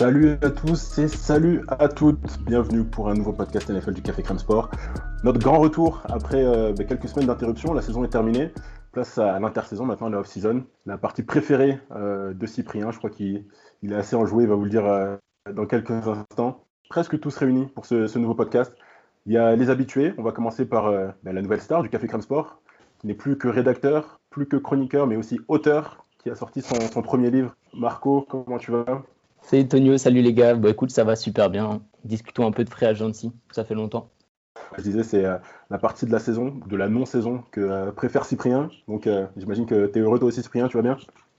Salut à tous et salut à toutes. Bienvenue pour un nouveau podcast NFL du Café Crème Sport. Notre grand retour après euh, bah, quelques semaines d'interruption. La saison est terminée. Place à l'intersaison maintenant, la off-season. La partie préférée euh, de Cyprien. Je crois qu'il il est assez enjoué. Il va vous le dire euh, dans quelques instants. Presque tous réunis pour ce, nouveau podcast. Il y a les habitués. On va commencer par bah, la nouvelle star du Café Crème Sport, qui n'est plus que rédacteur, plus que chroniqueur, mais aussi auteur, qui a sorti son premier livre. Marco, comment tu vas? Salut Tonio, salut les gars. Bah écoute, ça va super bien. Discutons un peu de free agency, ça fait longtemps. Je disais, c'est euh, la partie de la saison, de la non-saison que euh, préfère Cyprien. Donc euh, j'imagine que tu es heureux toi aussi, Cyprien, tu vas bien?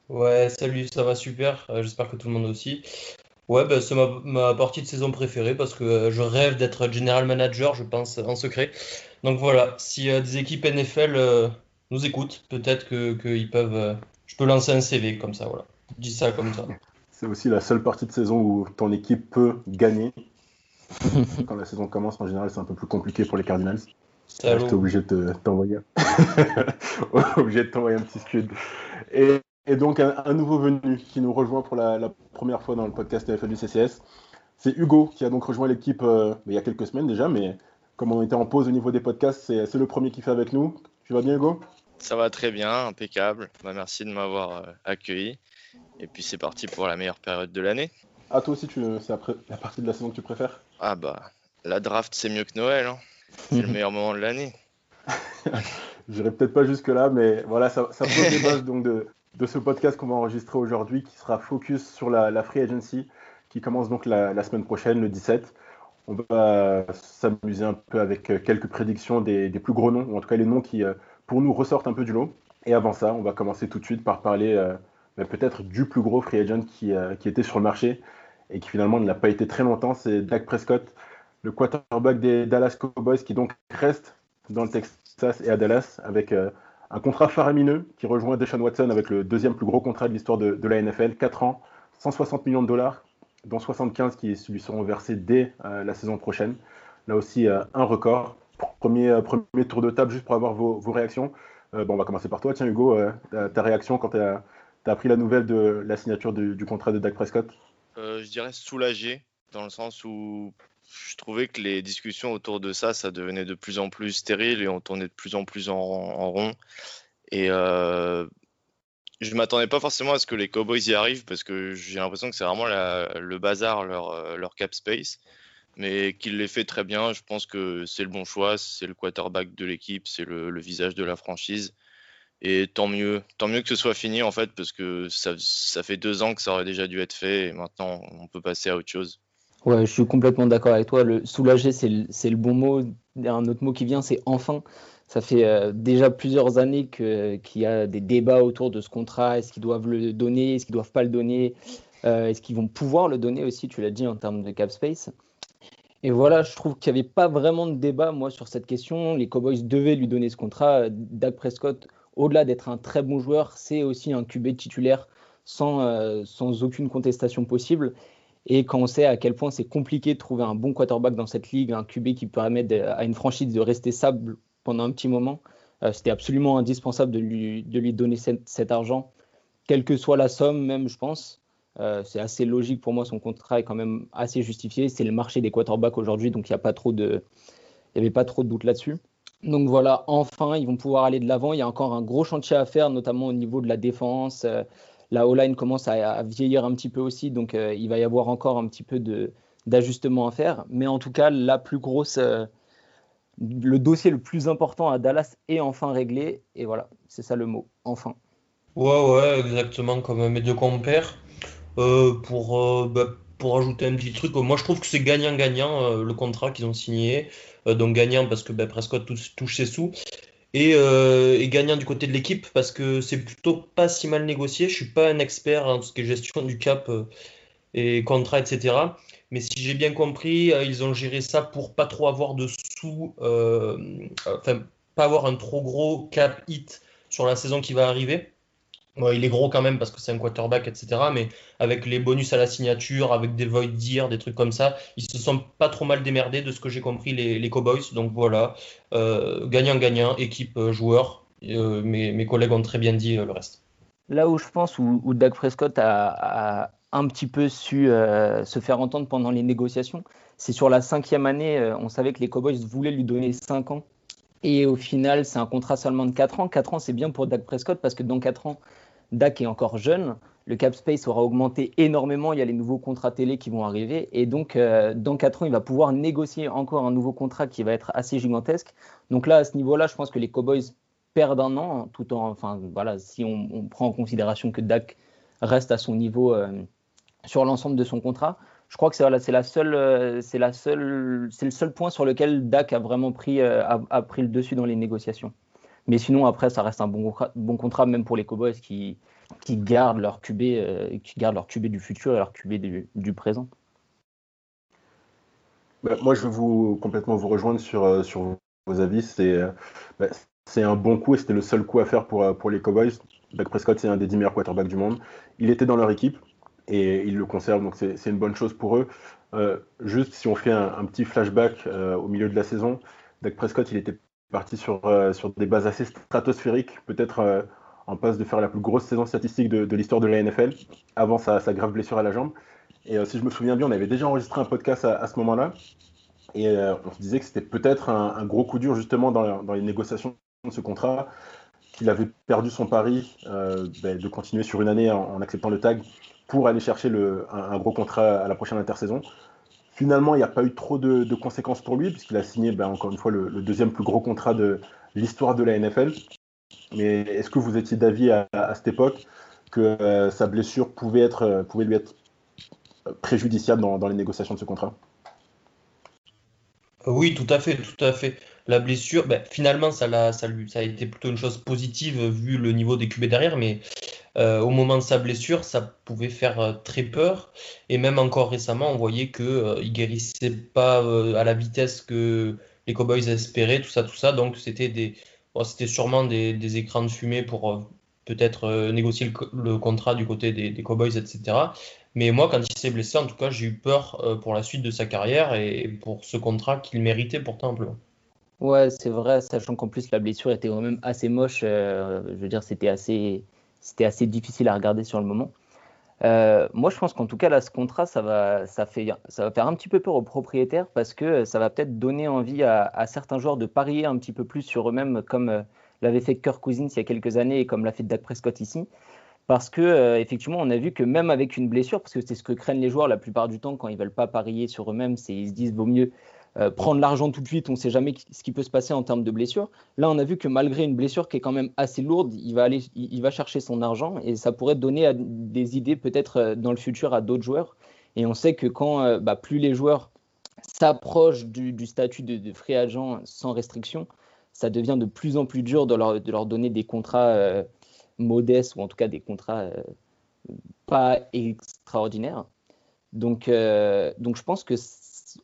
Ouais, salut, ça va super. Euh, J'espère que tout le monde aussi. Ouais, bah, c'est ma, ma partie de saison préférée parce que euh, je rêve d'être general manager, je pense, en secret. Donc voilà, si euh, des équipes NFL euh, nous écoutent, peut-être que qu'ils peuvent. euh, je peux lancer un CV comme ça, voilà. Je dis ça comme ça. C'est aussi la seule partie de saison où ton équipe peut gagner. Quand la saison commence, en général, c'est un peu plus compliqué pour les Cardinals. J'étais obligé de te- t'envoyer obligé de t'envoyer un petit scud. Et, et donc, un, un nouveau venu qui nous rejoint pour la, la première fois dans le podcast NFL du CCS. C'est Hugo qui a donc rejoint l'équipe euh, il y a quelques semaines déjà, mais comme on était en pause au niveau des podcasts, c'est c'est le premier qui fait avec nous. Tu vas bien, Hugo? Ça va très bien, impeccable. Bah, merci de m'avoir euh, accueilli. Et puis c'est parti pour la meilleure période de l'année. Ah, toi aussi, tu- c'est après- la partie de la saison que tu préfères? Ah bah, la draft c'est mieux que Noël. hein. C'est le meilleur moment de l'année. J'irai peut-être pas jusque-là, mais voilà, ça, ça pose les bases donc, de, de ce podcast qu'on va enregistrer aujourd'hui, qui sera focus sur la, la Free Agency, qui commence donc la, la semaine prochaine, le 17. On va s'amuser un peu avec euh, quelques prédictions des, des plus gros noms, ou en tout cas les noms qui, euh, pour nous, ressortent un peu du lot. Et avant ça, on va commencer tout de suite par parler euh, bah, peut-être du plus gros free agent qui, euh, qui était sur le marché et qui finalement ne l'a pas été très longtemps, c'est Dak Prescott, le quarterback des Dallas Cowboys, qui donc reste dans le Texas et à Dallas avec euh, un contrat faramineux qui rejoint Deshaun Watson avec le deuxième plus gros contrat de l'histoire de, la NFL, 4 ans, 160 millions de dollars, dont 75 qui lui seront versés dès euh, la saison prochaine. Là aussi, un record. Premier, premier tour de table, juste pour avoir vos, réactions. Bon, on va commencer par toi. Tiens, Hugo, ta, ta réaction quand tu as, appris la nouvelle de la signature du, contrat de Dak Prescott? Euh, je dirais soulagé, dans le sens où je trouvais que les discussions autour de ça, ça devenait de plus en plus stérile et on tournait de plus en plus en, rond. Et euh, je m'attendais pas forcément à ce que les Cowboys y arrivent parce que j'ai l'impression que c'est vraiment le bazar, leur, cap space. Mais qu'il les fait très bien, je pense que c'est le bon choix, c'est le quarterback de l'équipe, c'est le visage de la franchise. Et tant mieux, tant mieux que ce soit fini en fait, parce que ça, ça fait deux ans que ça aurait déjà dû être fait et maintenant on peut passer à autre chose. Ouais, je suis complètement d'accord avec toi. Le soulager, c'est le, le bon mot. Un autre mot qui vient, c'est enfin. Ça fait euh, déjà plusieurs années qu'il y a des débats autour de ce contrat. Est-ce qu'ils doivent le donner? Est-ce qu'ils doivent pas le donner? Euh, Est-ce qu'ils vont pouvoir le donner aussi? Tu l'as dit en termes de cap space. Et voilà, je trouve qu'il n'y avait pas vraiment de débat, moi, sur cette question. Les Cowboys devaient lui donner ce contrat. Dak Prescott, au-delà d'être un très bon joueur, c'est aussi un QB titulaire sans, euh, sans aucune contestation possible. Et quand on sait à quel point c'est compliqué de trouver un bon quarterback dans cette ligue, un QB qui permet à une franchise de rester stable pendant un petit moment, euh, c'était absolument indispensable de lui, de lui donner cet, argent, quelle que soit la somme, même, je pense. Euh, c'est assez logique pour moi, son contrat est quand même assez justifié. C'est le marché des quarterbacks aujourd'hui, donc il n'y a pas trop il n'y avait pas trop de doute là-dessus. Donc voilà, enfin, ils vont pouvoir aller de l'avant. Il y a encore un gros chantier à faire, notamment au niveau de la défense. Euh, la O-line commence à, vieillir un petit peu aussi, donc euh, il va y avoir encore un petit peu d'ajustements à faire. Mais en tout cas, la plus grosse, euh, le dossier le plus important à Dallas est enfin réglé. Et voilà, c'est ça le mot, enfin. Ouais, ouais, exactement comme mes deux compères. Pour, bah, pour ajouter un petit truc, moi je trouve que c'est gagnant-gagnant euh, le contrat qu'ils ont signé. Euh, donc gagnant parce que bah, Prescott touche, ses sous. et, euh, et, gagnant du côté de l'équipe parce que c'est plutôt pas si mal négocié. Je suis pas un expert en tout ce qui est gestion du cap et contrat, etc. Mais si j'ai bien compris, ils ont géré ça pour pas trop avoir de sous, enfin pas avoir un trop gros cap hit sur la saison qui va arriver. Il est gros quand même parce que c'est un quarterback, etc. Mais avec les bonus à la signature, avec des void dire, des trucs comme ça, ils se sont pas trop mal démerdés de ce que j'ai compris les, Cowboys. Donc voilà, euh, gagnant-gagnant, équipe euh, joueur. Euh, mes, collègues ont très bien dit le reste. Là où je pense où, Doug Prescott a, un petit peu su se faire entendre pendant les négociations, c'est sur la cinquième année. on savait que les Cowboys voulaient lui donner 5 ans et au final, c'est un contrat seulement de 4 ans. 4 ans, c'est bien pour Dak Prescott parce que dans 4 ans, Dak est encore jeune. Le cap space aura augmenté énormément. Il y a les nouveaux contrats télé qui vont arriver. Et donc, euh, dans 4 ans, il va pouvoir négocier encore un nouveau contrat qui va être assez gigantesque. Donc là, à ce niveau-là, je pense que les Cowboys perdent un an, tout en, enfin, voilà, si on, prend en considération que Dak reste à son niveau euh, sur l'ensemble de son contrat je crois que euh, c'est le seul point sur lequel Dak a vraiment pris, a, pris le dessus dans les négociations. Mais sinon, après, ça reste un bon, bon contrat, même pour les Cowboys qui, qui gardent leur QB, euh, qui gardent leur QB du futur et leur QB du, présent. Bah, moi, je veux complètement vous rejoindre sur, sur vos avis. C'est bah, c'est un bon coup et c'était le seul coup à faire pour, pour les Cowboys. Dak Prescott, c'est un des 10 meilleurs quarterbacks du monde. Il était dans leur équipe et ils le conservent, donc c'est une bonne chose pour eux. Euh, juste si on fait un, petit flashback euh, au milieu de la saison, Dak Prescott, il était parti sur, euh, sur des bases assez stratosphériques, peut-être euh, en passe de faire la plus grosse saison statistique de, l'histoire de la NFL, avant sa, grave blessure à la jambe. Et euh, si je me souviens bien, on avait déjà enregistré un podcast à, ce moment-là, et on se disait que c'était peut-être un, gros coup dur justement dans, dans les négociations de ce contrat, qu'il avait perdu son pari ben, de continuer sur une année en, acceptant le tag pour aller chercher le, un, gros contrat à la prochaine intersaison. Finalement, il n'y a pas eu trop de, conséquences pour lui, puisqu'il a signé, ben, encore une fois, le, deuxième plus gros contrat de l'histoire de la NFL. Mais est-ce que vous étiez d'avis à, cette époque que euh, sa blessure pouvait, être, euh, pouvait lui être préjudiciable dans, les négociations de ce contrat? Oui, tout à fait, tout à fait. La blessure, ben, finalement, ça, a, ça a été plutôt une chose positive vu le niveau des QB derrière, mais euh, au moment de sa blessure, ça pouvait faire euh, très peur. Et même encore récemment, on voyait qu'il euh, ne guérissait pas à la vitesse que les Cowboys espéraient, tout ça, tout ça. Donc c'était des, c'était sûrement des, écrans de fumée pour peut-être négocier le, contrat du côté des, Cowboys, etc. Mais moi, quand il s'est blessé, en tout cas, j'ai eu peur pour la suite de sa carrière et pour ce contrat qu'il méritait pourtant amplement. Ouais, c'est vrai, sachant qu'en plus la blessure était quand même assez moche. Je veux dire, c'était assez, c'était assez difficile à regarder sur le moment. Euh, moi, je pense qu'en tout cas, là, ce contrat, ça va, ça, fait, ça va faire un petit peu peur aux propriétaires parce que ça va peut-être donner envie à, certains joueurs de parier un petit peu plus sur eux-mêmes, comme euh, l'avait fait Kirk Cousins il y a quelques années et comme l'a fait Dak Prescott ici. Parce que euh, effectivement, on a vu que même avec une blessure, parce que c'est ce que craignent les joueurs la plupart du temps quand ils veulent pas parier sur eux-mêmes, c'est ils se disent vaut mieux euh, prendre l'argent tout de suite, on ne sait jamais ce qui peut se passer en termes de blessure. Là, on a vu que malgré une blessure qui est quand même assez lourde, il va, aller, il va chercher son argent et ça pourrait donner des idées peut-être euh, dans le futur à d'autres joueurs. Et on sait que quand euh, bah, plus les joueurs s'approchent du, statut de, free agent sans restriction, ça devient de plus en plus dur de leur, donner des contrats modestes ou en tout cas des contrats pas extraordinaires. Donc, donc je pense que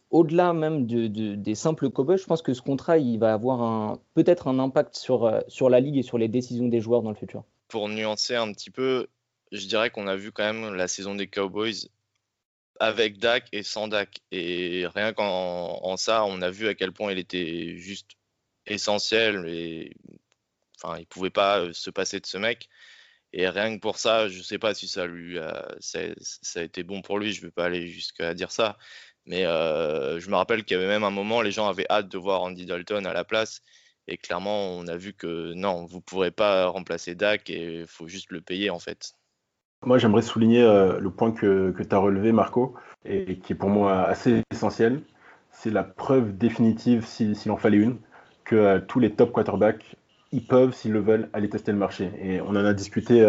au-delà même de, de, des simples cowboys, je pense que ce contrat, il va avoir peut-être un impact sur, euh, sur la ligue et sur les décisions des joueurs dans le futur. Pour nuancer un petit peu, je dirais qu'on a vu quand même la saison des Cowboys avec Dak et sans Dak. Et rien qu'en en ça, on a vu à quel point il était juste essentiel et enfin, il pouvait pas euh, se passer de ce mec. Et rien que pour ça, je sais pas si ça lui a, ça, ça a été bon pour lui, je ne veux pas aller jusqu'à dire ça. Mais euh, je me rappelle qu'il y avait même un moment, les gens avaient hâte de voir Andy Dalton à la place. Et clairement, on a vu que non, vous ne pourrez pas remplacer Dak et il faut juste le payer en fait. Moi, j'aimerais souligner euh, le point que, que tu as relevé, Marco, et qui est pour moi assez essentiel. C'est la preuve définitive, s'il si, en fallait une, que euh, tous les top quarterbacks, ils peuvent, s'ils le veulent, aller tester le marché. Et on en a discuté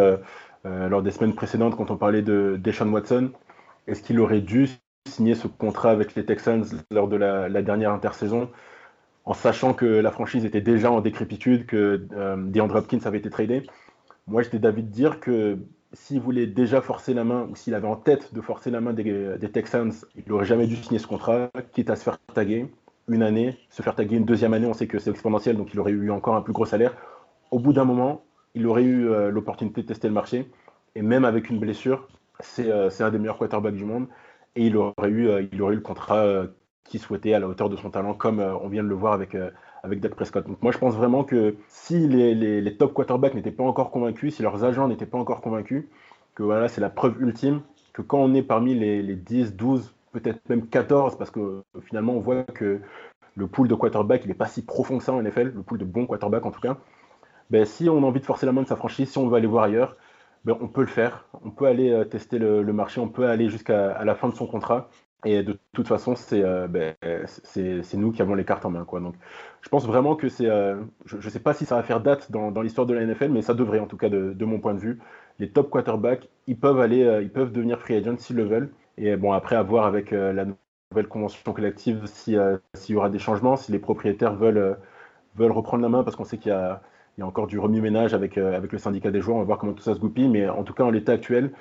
lors des semaines précédentes quand on parlait de Deshaun Watson. Est-ce qu'il aurait dû signer ce contrat avec les Texans lors de la, la dernière intersaison en sachant que la franchise était déjà en décrépitude, que euh, DeAndre Hopkins avait été tradé. Moi, j'étais d'avis de dire que s'il voulait déjà forcer la main, ou s'il avait en tête de forcer la main des, Texans, il n'aurait jamais dû signer ce contrat, quitte à se faire taguer une année, se faire taguer une deuxième année, on sait que c'est exponentiel, donc il aurait eu encore un plus gros salaire. Au bout d'un moment, il aurait eu euh, l'opportunité de tester le marché, et même avec une blessure, c'est euh, un des meilleurs quarterbacks du monde, et il aurait eu, euh, il aurait eu le contrat qu'il souhaitait à la hauteur de son talent, comme on vient de le voir avec, avec Dak Prescott. Donc moi je pense vraiment que si les, les, top quarterbacks n'étaient pas encore convaincus, si leurs agents n'étaient pas encore convaincus, que voilà, c'est la preuve ultime que quand on est parmi les, les 10, 12, peut-être même 14, parce que finalement on voit que le pool de quarterback il n'est pas si profond que ça en NFL, le pool de bons quarterbacks en tout cas. Ben, si on a envie de forcer la main de sa franchise, si on veut aller voir ailleurs, on peut le faire. On peut aller euh, tester le, marché, on peut aller jusqu'à la fin de son contrat. Et de toute façon, euh, ben, c'est nous qui avons les cartes en main. Donc, je pense vraiment que c'est. Euh, je ne sais pas si ça va faire date dans, l'histoire de la NFL, mais ça devrait, en tout cas, de, mon point de vue. Les top quarterbacks, ils peuvent aller, ils peuvent devenir free agents s'ils le veulent. Et bon, après, à voir avec la nouvelle convention collective s'il y aura des changements, si les propriétaires veulent reprendre la main, parce qu'on sait qu'il y a, il y a encore du remue-ménage avec, avec le syndicat des joueurs. On va voir comment tout ça se goupille. Mais en tout cas, en l'état actuel,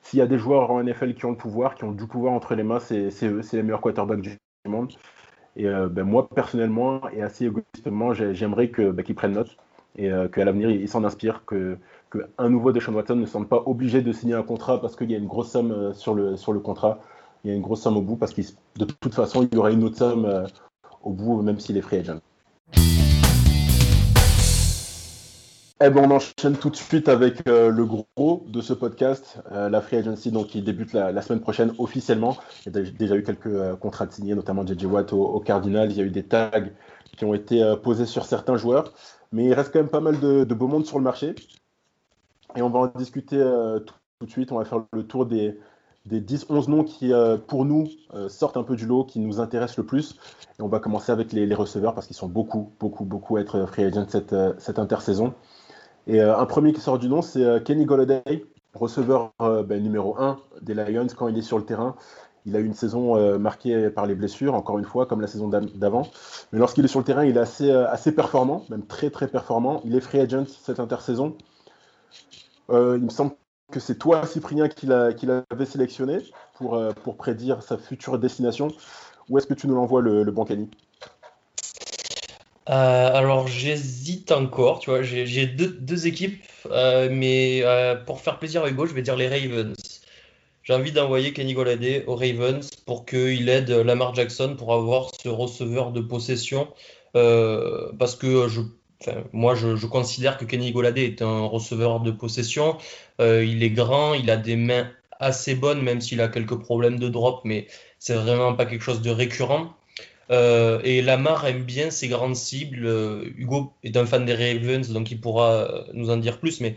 s'il y a des joueurs en NFL qui ont le pouvoir, qui ont du pouvoir entre les mains, c'est eux, c'est les meilleurs quarterbacks du monde. Et euh, ben, moi, personnellement, et assez égoïstement, j'aimerais bah, qu'ils prennent note et euh, qu'à l'avenir, ils s'en inspirent, que, un nouveau Deshaun Watson ne semble pas obligé de signer un contrat parce qu'il y a une grosse somme euh, sur le, sur le contrat. Il y a une grosse somme au bout parce que de toute façon, il y aura une autre somme au bout, même s'il est free agent. Eh ben, on enchaîne tout de suite avec euh, le gros de ce podcast, euh, la Free Agency, donc qui débute la, semaine prochaine officiellement. Il y a déjà eu quelques euh, contrats signés, notamment JJ Watt au, Cardinal. Il y a eu des tags qui ont été posés sur certains joueurs, mais il reste quand même pas mal de, beau monde sur le marché. Et on va en discuter tout, de suite. On va faire le tour des, des 10-11 noms qui, pour nous, sortent un peu du lot, qui nous intéressent le plus. Et on va commencer avec les, receveurs parce qu'ils sont beaucoup, beaucoup, beaucoup à être free agent cette, cette intersaison. Et euh, un premier qui sort du nom, c'est euh, Kenny Golladay, receveur euh, ben, numéro 1 des Lions quand il est sur le terrain. Il a eu une saison marquée par les blessures, encore une fois, comme la saison d'avant. Mais lorsqu'il est sur le terrain, il est assez, performant, même très très performant. Il est free agent cette intersaison. il me semble que c'est toi, Cyprien, qui l'avait sélectionné pour, prédire sa future destination. Où est-ce que tu nous l'envoies, le, le bon Kenny euh, alors j'hésite encore, tu vois, j'ai deux, équipes, euh, mais euh, pour faire plaisir à Hugo, je vais dire les Ravens. J'ai envie d'envoyer Kenny Golladay aux Ravens pour qu'il aide Lamar Jackson pour avoir ce receveur de possession, parce que je, moi je, considère que Kenny Golladay est un receveur de possession. il est grand, il a des mains assez bonnes, même s'il a quelques problèmes de drop, mais c'est vraiment pas quelque chose de récurrent. Euh, et Lamar aime bien ses grandes cibles. Euh, Hugo est un fan des Ravens, donc il pourra euh, nous en dire plus. Mais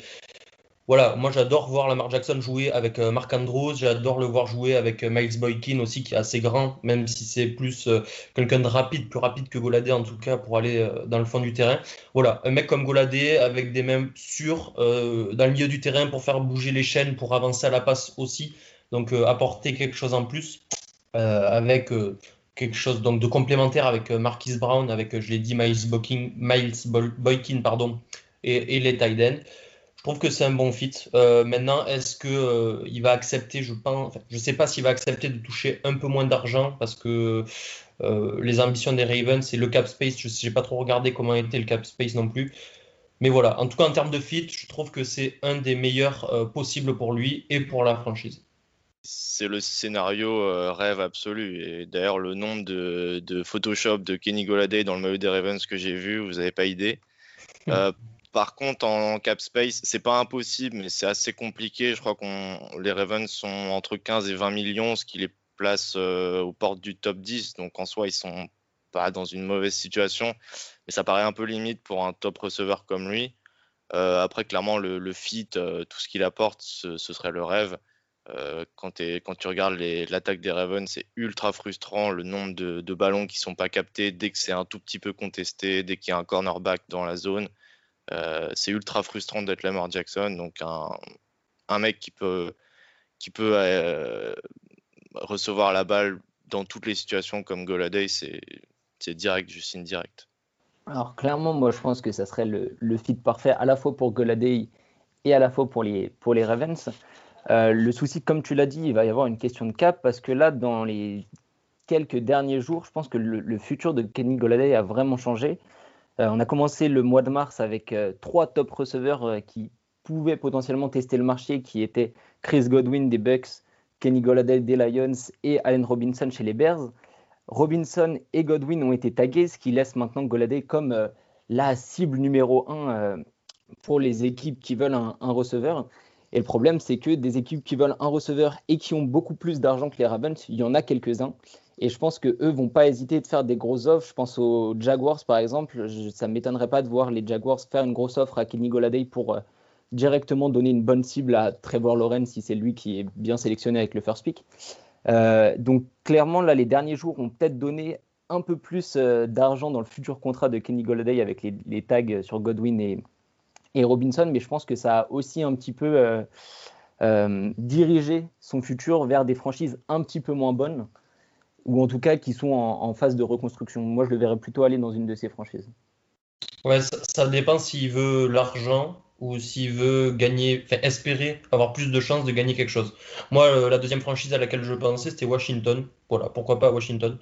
voilà, moi j'adore voir Lamar Jackson jouer avec Mark Andrews. J'adore le voir jouer avec Miles Boykin aussi, qui est assez grand, même si c'est plus quelqu'un de rapide, plus rapide que Goladé en tout cas, pour aller dans le fond du terrain. Voilà, un mec comme Goladé avec des mains sûres dans le milieu du terrain pour faire bouger les chaînes, pour avancer à la passe aussi. Donc apporter quelque chose en plus. avec quelque chose donc de complémentaire avec euh, Marquis Brown, avec, euh, je l'ai dit, Miles Boykin, Miles Boykin pardon, et, les Tiden. Je trouve que c'est un bon fit. Euh, maintenant, est-ce que il va accepter Je pense, je sais pas s'il va accepter de toucher un peu moins d'argent parce que les ambitions des Ravens, c'est le cap space. Je n'ai pas trop regardé comment était le cap space non plus. Mais voilà, en tout cas en termes de fit, je trouve que c'est un des meilleurs possibles pour lui et pour la franchise c'est le scénario euh, rêve absolu. Et d'ailleurs, le nombre de, Photoshop de Kenny Goladay dans le maillot des Ravens que j'ai vu, vous n'avez pas idée. Hmm. Euh, par contre, en cap space, c'est pas impossible, mais c'est assez compliqué. Je crois que les Ravens sont entre 15 et 20 millions, ce qui les place euh, aux portes du top 10. Donc en soi, ils sont pas dans une mauvaise situation, mais ça paraît un peu limite pour un top receveur comme lui. après, clairement, le, fit, tout ce qu'il apporte, ce, serait le rêve. Euh, quand, tu regardes l'attaque des Ravens, c'est ultra frustrant le nombre de, ballons qui sont pas captés dès que c'est un tout petit peu contesté, dès qu'il y a un cornerback dans la zone. Euh, c'est ultra frustrant d'être Lamar Jackson, donc un, mec qui peut, euh, recevoir la balle dans toutes les situations comme Goladay, c'est direct, je signe direct. Alors clairement, moi je pense que ça serait le, le fit parfait à la fois pour Goladay et à la fois pour les, pour les Ravens. Euh, le souci, comme tu l'as dit, il va y avoir une question de cap parce que là, dans les quelques derniers jours, je pense que le, futur de Kenny Goladay a vraiment changé. Euh, on a commencé le mois de mars avec euh, trois top receveurs qui pouvaient potentiellement tester le marché, qui étaient Chris Godwin des Bucks, Kenny Goladay des Lions et Allen Robinson chez les Bears. Robinson et Godwin ont été tagués, ce qui laisse maintenant Goladay comme la cible numéro un pour les équipes qui veulent un receveur. Et le problème, c'est que des équipes qui veulent un receveur et qui ont beaucoup plus d'argent que les Ravens, il y en a quelques-uns. Et je pense qu'eux vont pas hésiter de faire des grosses offres. Je pense aux Jaguars, par exemple. ça ne m'étonnerait pas de voir les Jaguars faire une grosse offre à Kenny Goladay pour euh, directement donner une bonne cible à Trevor Lawrence si c'est lui qui est bien sélectionné avec le first pick. Euh, donc clairement, là, les derniers jours ont peut-être donné un peu plus euh, d'argent dans le futur contrat de Kenny Goladay avec les tags sur Godwin et, et Robinson, mais je pense que ça a aussi un petit peu euh, euh, dirigé son futur vers des franchises un petit peu moins bonnes, ou en tout cas qui sont en, phase de reconstruction. Moi, je le verrais plutôt aller dans une de ces franchises. Ouais, ça, dépend s'il veut l'argent ou s'il veut gagner, espérer avoir plus de chances de gagner quelque chose. Moi, euh, la deuxième franchise à laquelle je pensais, c'était Washington. Voilà, pourquoi pas Washington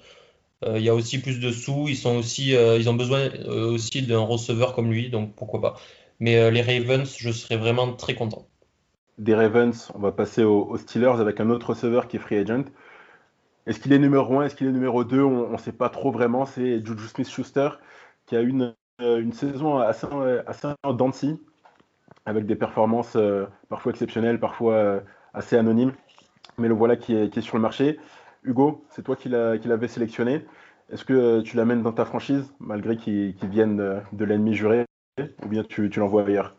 il y a aussi plus de sous, ils, sont aussi, ils ont besoin aussi d'un receveur comme lui, donc pourquoi pas. Mais euh, les Ravens, je serais vraiment très content. Des Ravens, on va passer aux, Steelers avec un autre receveur qui est free agent. Est-ce qu'il est numéro 1 Est-ce qu'il est numéro 2 On ne sait pas trop vraiment. C'est Juju Smith-Schuster qui a une, euh, une saison assez, assez avec des performances euh, parfois exceptionnelles, parfois assez anonymes. Mais le voilà qui est, qui est sur le marché. Hugo, c'est toi qui l'avais sélectionné. Est-ce que tu l'amènes dans ta franchise, malgré qu'il vienne de l'ennemi juré? Ou bien tu, l'envoies ailleurs?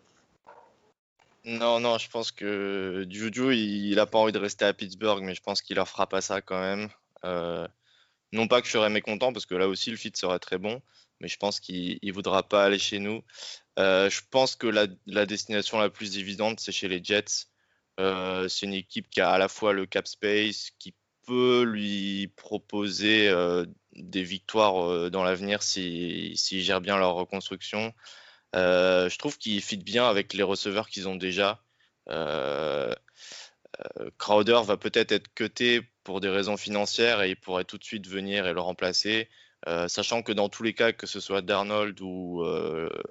Non, non, je pense que Juju, il n'a pas envie de rester à Pittsburgh, mais je pense qu'il leur fera pas ça quand même. Euh, non pas que je serais mécontent, parce que là aussi, le fit serait très bon, mais je pense qu'il ne voudra pas aller chez nous. Euh, je pense que la, destination la plus évidente, c'est chez les Jets. Euh, c'est une équipe qui a à la fois le cap space, qui peut lui proposer des victoires dans l'avenir s'ils gèrent bien leur reconstruction. Euh, je trouve qu'il fit bien avec les receveurs qu'ils ont déjà. Euh, euh, Crowder va peut-être être cuté pour des raisons financières et il pourrait tout de suite venir et le remplacer. sachant que dans tous les cas, que ce soit Darnold ou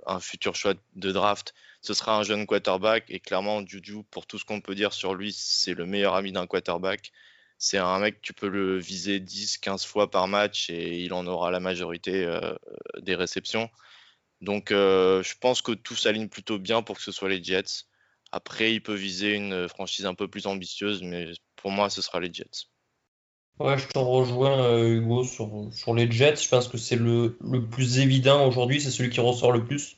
un futur choix de draft, ce sera un jeune quarterback. Et clairement, Juju, pour tout ce qu'on peut dire sur lui, c'est le meilleur ami d'un quarterback. C'est un mec, tu peux le viser 10, 15 fois par match et il en aura la majorité des réceptions. Donc euh, je pense que tout s'aligne plutôt bien pour que ce soit les Jets. Après, il peut viser une franchise un peu plus ambitieuse, mais pour moi, ce sera les Jets. Ouais, je te rejoins, euh, Hugo, sur, les Jets. Je pense que c'est le, plus évident aujourd'hui, c'est celui qui ressort le plus.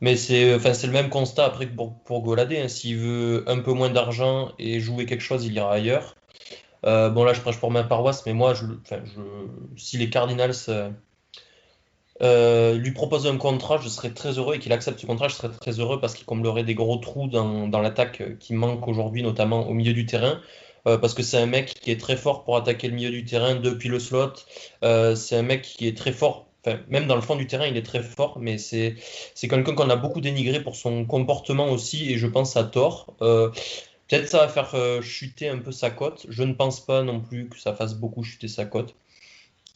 Mais c'est enfin, le même constat après que pour, pour Goladé. Hein. S'il veut un peu moins d'argent et jouer quelque chose, il ira ailleurs. Euh, bon, là, je prêche pour ma paroisse, mais moi, je, si les Cardinals euh, lui propose un contrat, je serais très heureux et qu'il accepte ce contrat, je serais très heureux parce qu'il comblerait des gros trous dans, l'attaque euh, qui manque aujourd'hui, notamment au milieu du terrain. Euh, parce que c'est un mec qui est très fort pour attaquer le milieu du terrain depuis le slot. Euh, c'est un mec qui est très fort, même dans le fond du terrain, il est très fort, mais c'est, quelqu'un qu'on a beaucoup dénigré pour son comportement aussi, et je pense à tort. Euh, peut-être ça va faire chuter un peu sa cote. Je ne pense pas non plus que ça fasse beaucoup chuter sa cote.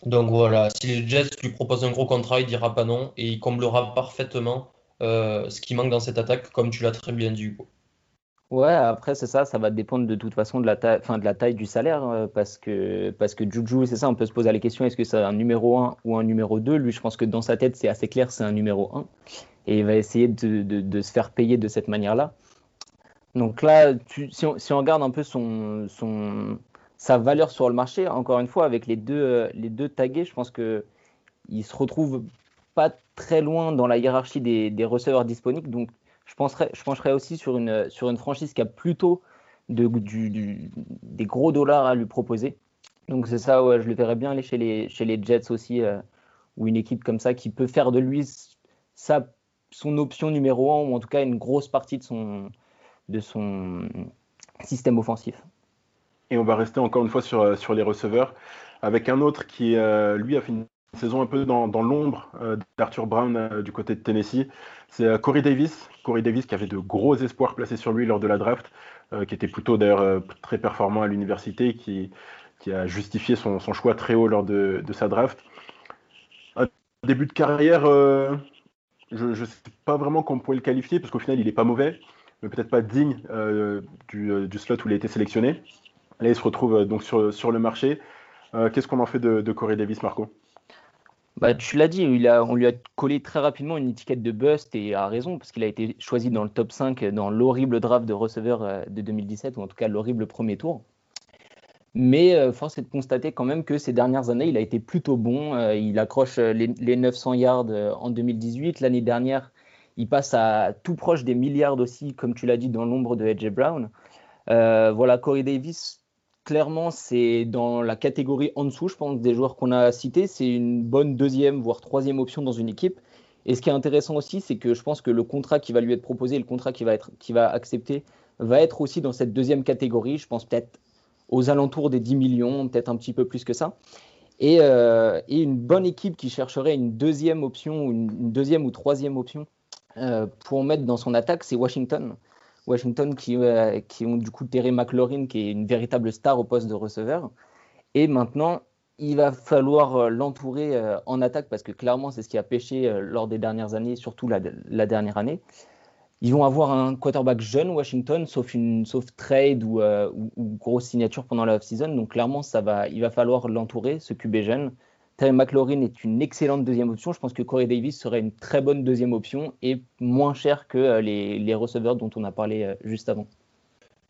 Donc voilà, si les Jets lui proposent un gros contrat, il dira pas non et il comblera parfaitement euh, ce qui manque dans cette attaque, comme tu l'as très bien dit. Ouais, après, c'est ça, ça va dépendre de toute façon de la taille, du salaire, euh, parce, que, parce que Juju, c'est ça, on peut se poser la question est-ce que c'est un numéro 1 ou un numéro 2 Lui, je pense que dans sa tête, c'est assez clair, c'est un numéro 1. Et il va essayer de, se faire payer de cette manière-là. Donc là, si, on, si, on, regarde un peu son, sa valeur sur le marché, encore une fois, avec les deux, euh, les deux tagués, je pense qu'il se retrouve pas très loin dans la hiérarchie des, des receveurs disponibles. Donc, je, penserais, je pencherais aussi sur une, sur une franchise qui a plutôt de, du, des gros dollars à lui proposer. Donc, c'est ça, ouais, je le verrais bien aller chez les, chez les Jets aussi, euh, ou une équipe comme ça qui peut faire de lui sa, son option numéro un, ou en tout cas une grosse partie de son, de son système offensif. Et on va rester encore une fois sur, euh, les receveurs avec un autre qui, euh, lui, a fait une saison un peu dans, l'ombre d'Arthur Brown du côté de Tennessee. C'est Corey Davis. Corey Davis qui avait de gros espoirs placés sur lui lors de la draft, qui était plutôt d'ailleurs très performant à l'université, qui, a justifié son, choix très haut lors de, sa draft. Un début de carrière, euh, je ne sais pas vraiment comment on pourrait le qualifier, parce qu'au final, il n'est pas mauvais, mais peut-être pas digne euh, euh, du, slot où il a été sélectionné. Là, il se retrouve donc sur, sur le marché. Qu'est-ce qu'on en fait de, Corey Davis, Marco? Bah, tu l'as dit, on lui a collé très rapidement une étiquette de bust et a raison, parce qu'il a été choisi dans le top 5 dans l'horrible draft de receveur de 2017, ou en tout cas l'horrible premier tour. Mais euh, force est de constater quand même que ces dernières années, il a été plutôt bon. Euh, il accroche euh, les, 900 yards en 2018. L'année dernière, il passe à tout proche des milliards aussi, comme tu l'as dit, dans l'ombre de AJ Brown. voilà, Corey Davis, clairement, c'est dans la catégorie en dessous, je pense, des joueurs qu'on a cités. C'est une bonne deuxième, voire troisième option dans une équipe. Et ce qui est intéressant aussi, c'est que je pense que le contrat qui va lui être proposé, le contrat qui va, être, qui va accepter, va être aussi dans cette deuxième catégorie. Je pense peut-être aux alentours des 10 millions, peut-être un petit peu plus que ça. Et, euh, une bonne équipe qui chercherait une deuxième option, une, deuxième ou troisième option euh, pour mettre dans son attaque, c'est Washington. Washington qui, euh, qui ont du coup Terry McLaurin, qui est une véritable star au poste de receveur. Et maintenant, il va falloir l'entourer en attaque parce que clairement, c'est ce qui a pêché lors des dernières années, surtout la, dernière année. Ils vont avoir un quarterback jeune, Washington, sauf, une, sauf trade euh, ou, ou, grosse signature pendant la off-season. Donc clairement, ça va, il va falloir l'entourer, ce QB jeune. Terry McLaurin est une excellente deuxième option. Je pense que Corey Davis serait une très bonne deuxième option et moins cher que euh, les, receveurs dont on a parlé euh, juste avant.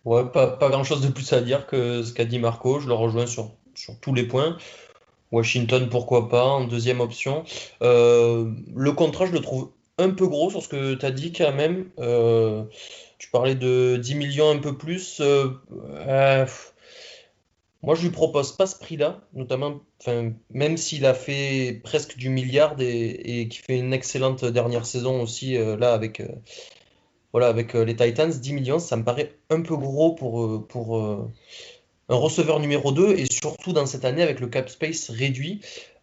Ouais, pas, pas grand-chose de plus à dire que ce qu'a dit Marco. Je le rejoins sur, sur tous les points. Washington, pourquoi pas, en deuxième option. le contrat, je le trouve un peu gros sur ce que tu as dit quand même. Euh, tu parlais de 10 millions un peu plus. Euh, euh, moi, je lui propose pas ce prix-là, notamment, même s'il a fait presque du milliard et, et qui fait une excellente dernière saison aussi, là, avec, voilà, avec les Titans, 10 millions, ça me paraît un peu gros pour, pour un receveur numéro 2 et surtout dans cette année avec le cap space réduit.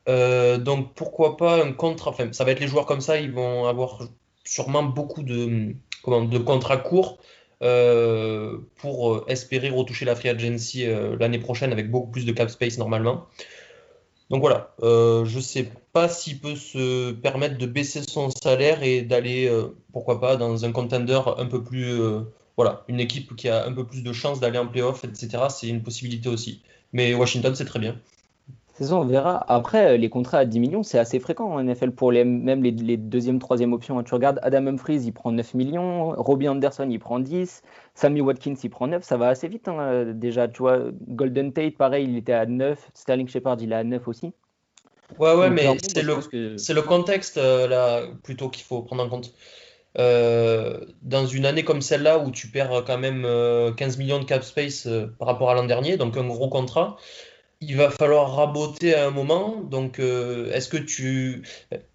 Euh, donc pourquoi pas un contrat, enfin ça va être les joueurs comme ça, ils vont avoir sûrement beaucoup de, comment, de contrats courts euh, pour euh, espérer retoucher la free agency l'année prochaine avec beaucoup plus de cap space normalement. Donc voilà, je sais pas s'il peut se permettre de baisser son salaire et d'aller, pourquoi pas, dans un contender un peu plus, voilà, une équipe qui a un peu plus de chances d'aller en playoff, etc. C'est une possibilité aussi. Mais Washington, c'est très bien on verra. Après, euh, les contrats à 10 millions, c'est assez fréquent en NFL pour les, même les, deuxième, troisième options. Hein. Tu regardes Adam Humphries, il prend 9 millions. Robbie Anderson, il prend 10. Sammy Watkins, il prend 9. Ça va assez vite hein, déjà. Tu vois, Golden Tate, pareil, il était à 9. Sterling Shepard, il est à 9 aussi. Ouais, ouais, mais c'est le, le contexte euh, là plutôt qu'il faut prendre en compte. Euh, dans une année comme celle-là où tu perds quand même 15 millions de cap space par rapport à l'an dernier, donc un gros contrat, il va falloir raboter à un moment. Donc, euh, est-ce que tu.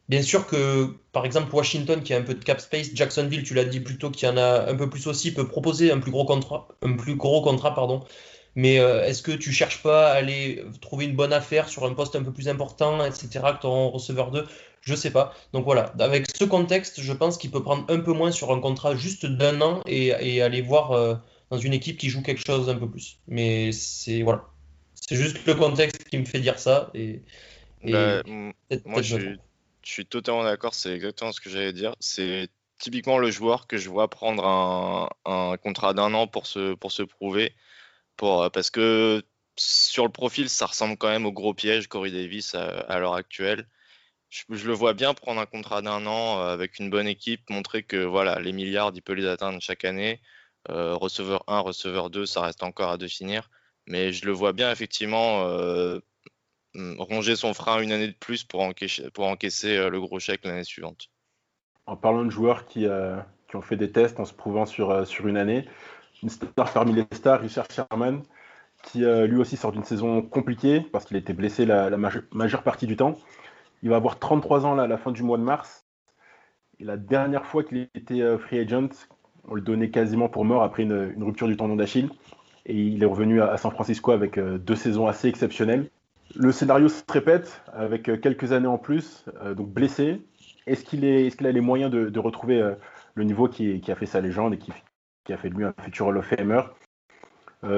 Bien sûr que, par exemple, Washington, qui a un peu de cap space, Jacksonville, tu l'as dit plutôt, qui en a un peu plus aussi, peut proposer un plus gros contrat. Un plus gros contrat pardon. Mais euh, est-ce que tu cherches pas à aller trouver une bonne affaire sur un poste un peu plus important, etc., que ton receveur 2 Je sais pas. Donc voilà, avec ce contexte, je pense qu'il peut prendre un peu moins sur un contrat juste d'un an et, aller voir euh, dans une équipe qui joue quelque chose un peu plus. Mais c'est voilà. C'est juste le contexte qui me fait dire ça. Et, bah, moi, je suis, totalement d'accord. C'est exactement ce que j'allais dire. C'est typiquement le joueur que je vois prendre un, contrat d'un an pour se, pour se prouver. Pour, parce que sur le profil, ça ressemble quand même au gros piège Corey Davis à, l'heure actuelle. Je, le vois bien prendre un contrat d'un an euh, avec une bonne équipe, montrer que voilà, les milliards, il peut les atteindre chaque année. Euh, receveur 1, receveur 2, ça reste encore à définir. Mais je le vois bien effectivement euh, ronger son frein une année de plus pour encaisser, euh, le gros chèque l'année suivante. En parlant de joueurs qui, euh, ont fait des tests en se prouvant sur, une année, une star parmi les stars, Richard Sherman, qui lui aussi sort d'une saison compliquée parce qu'il était blessé la, majeure, partie du temps. Il va avoir 33 ans à la fin du mois de mars. Et la dernière fois qu'il était free agent, on le donnait quasiment pour mort après une rupture du tendon d'Achille et il est revenu à, San Francisco avec euh, deux saisons assez exceptionnelles. le scénario se répète avec quelques années en plus, donc blessé. Est-ce qu'il a les moyens de, retrouver le niveau qui, a fait sa légende et qui, a fait de lui un futur Hall of Famer?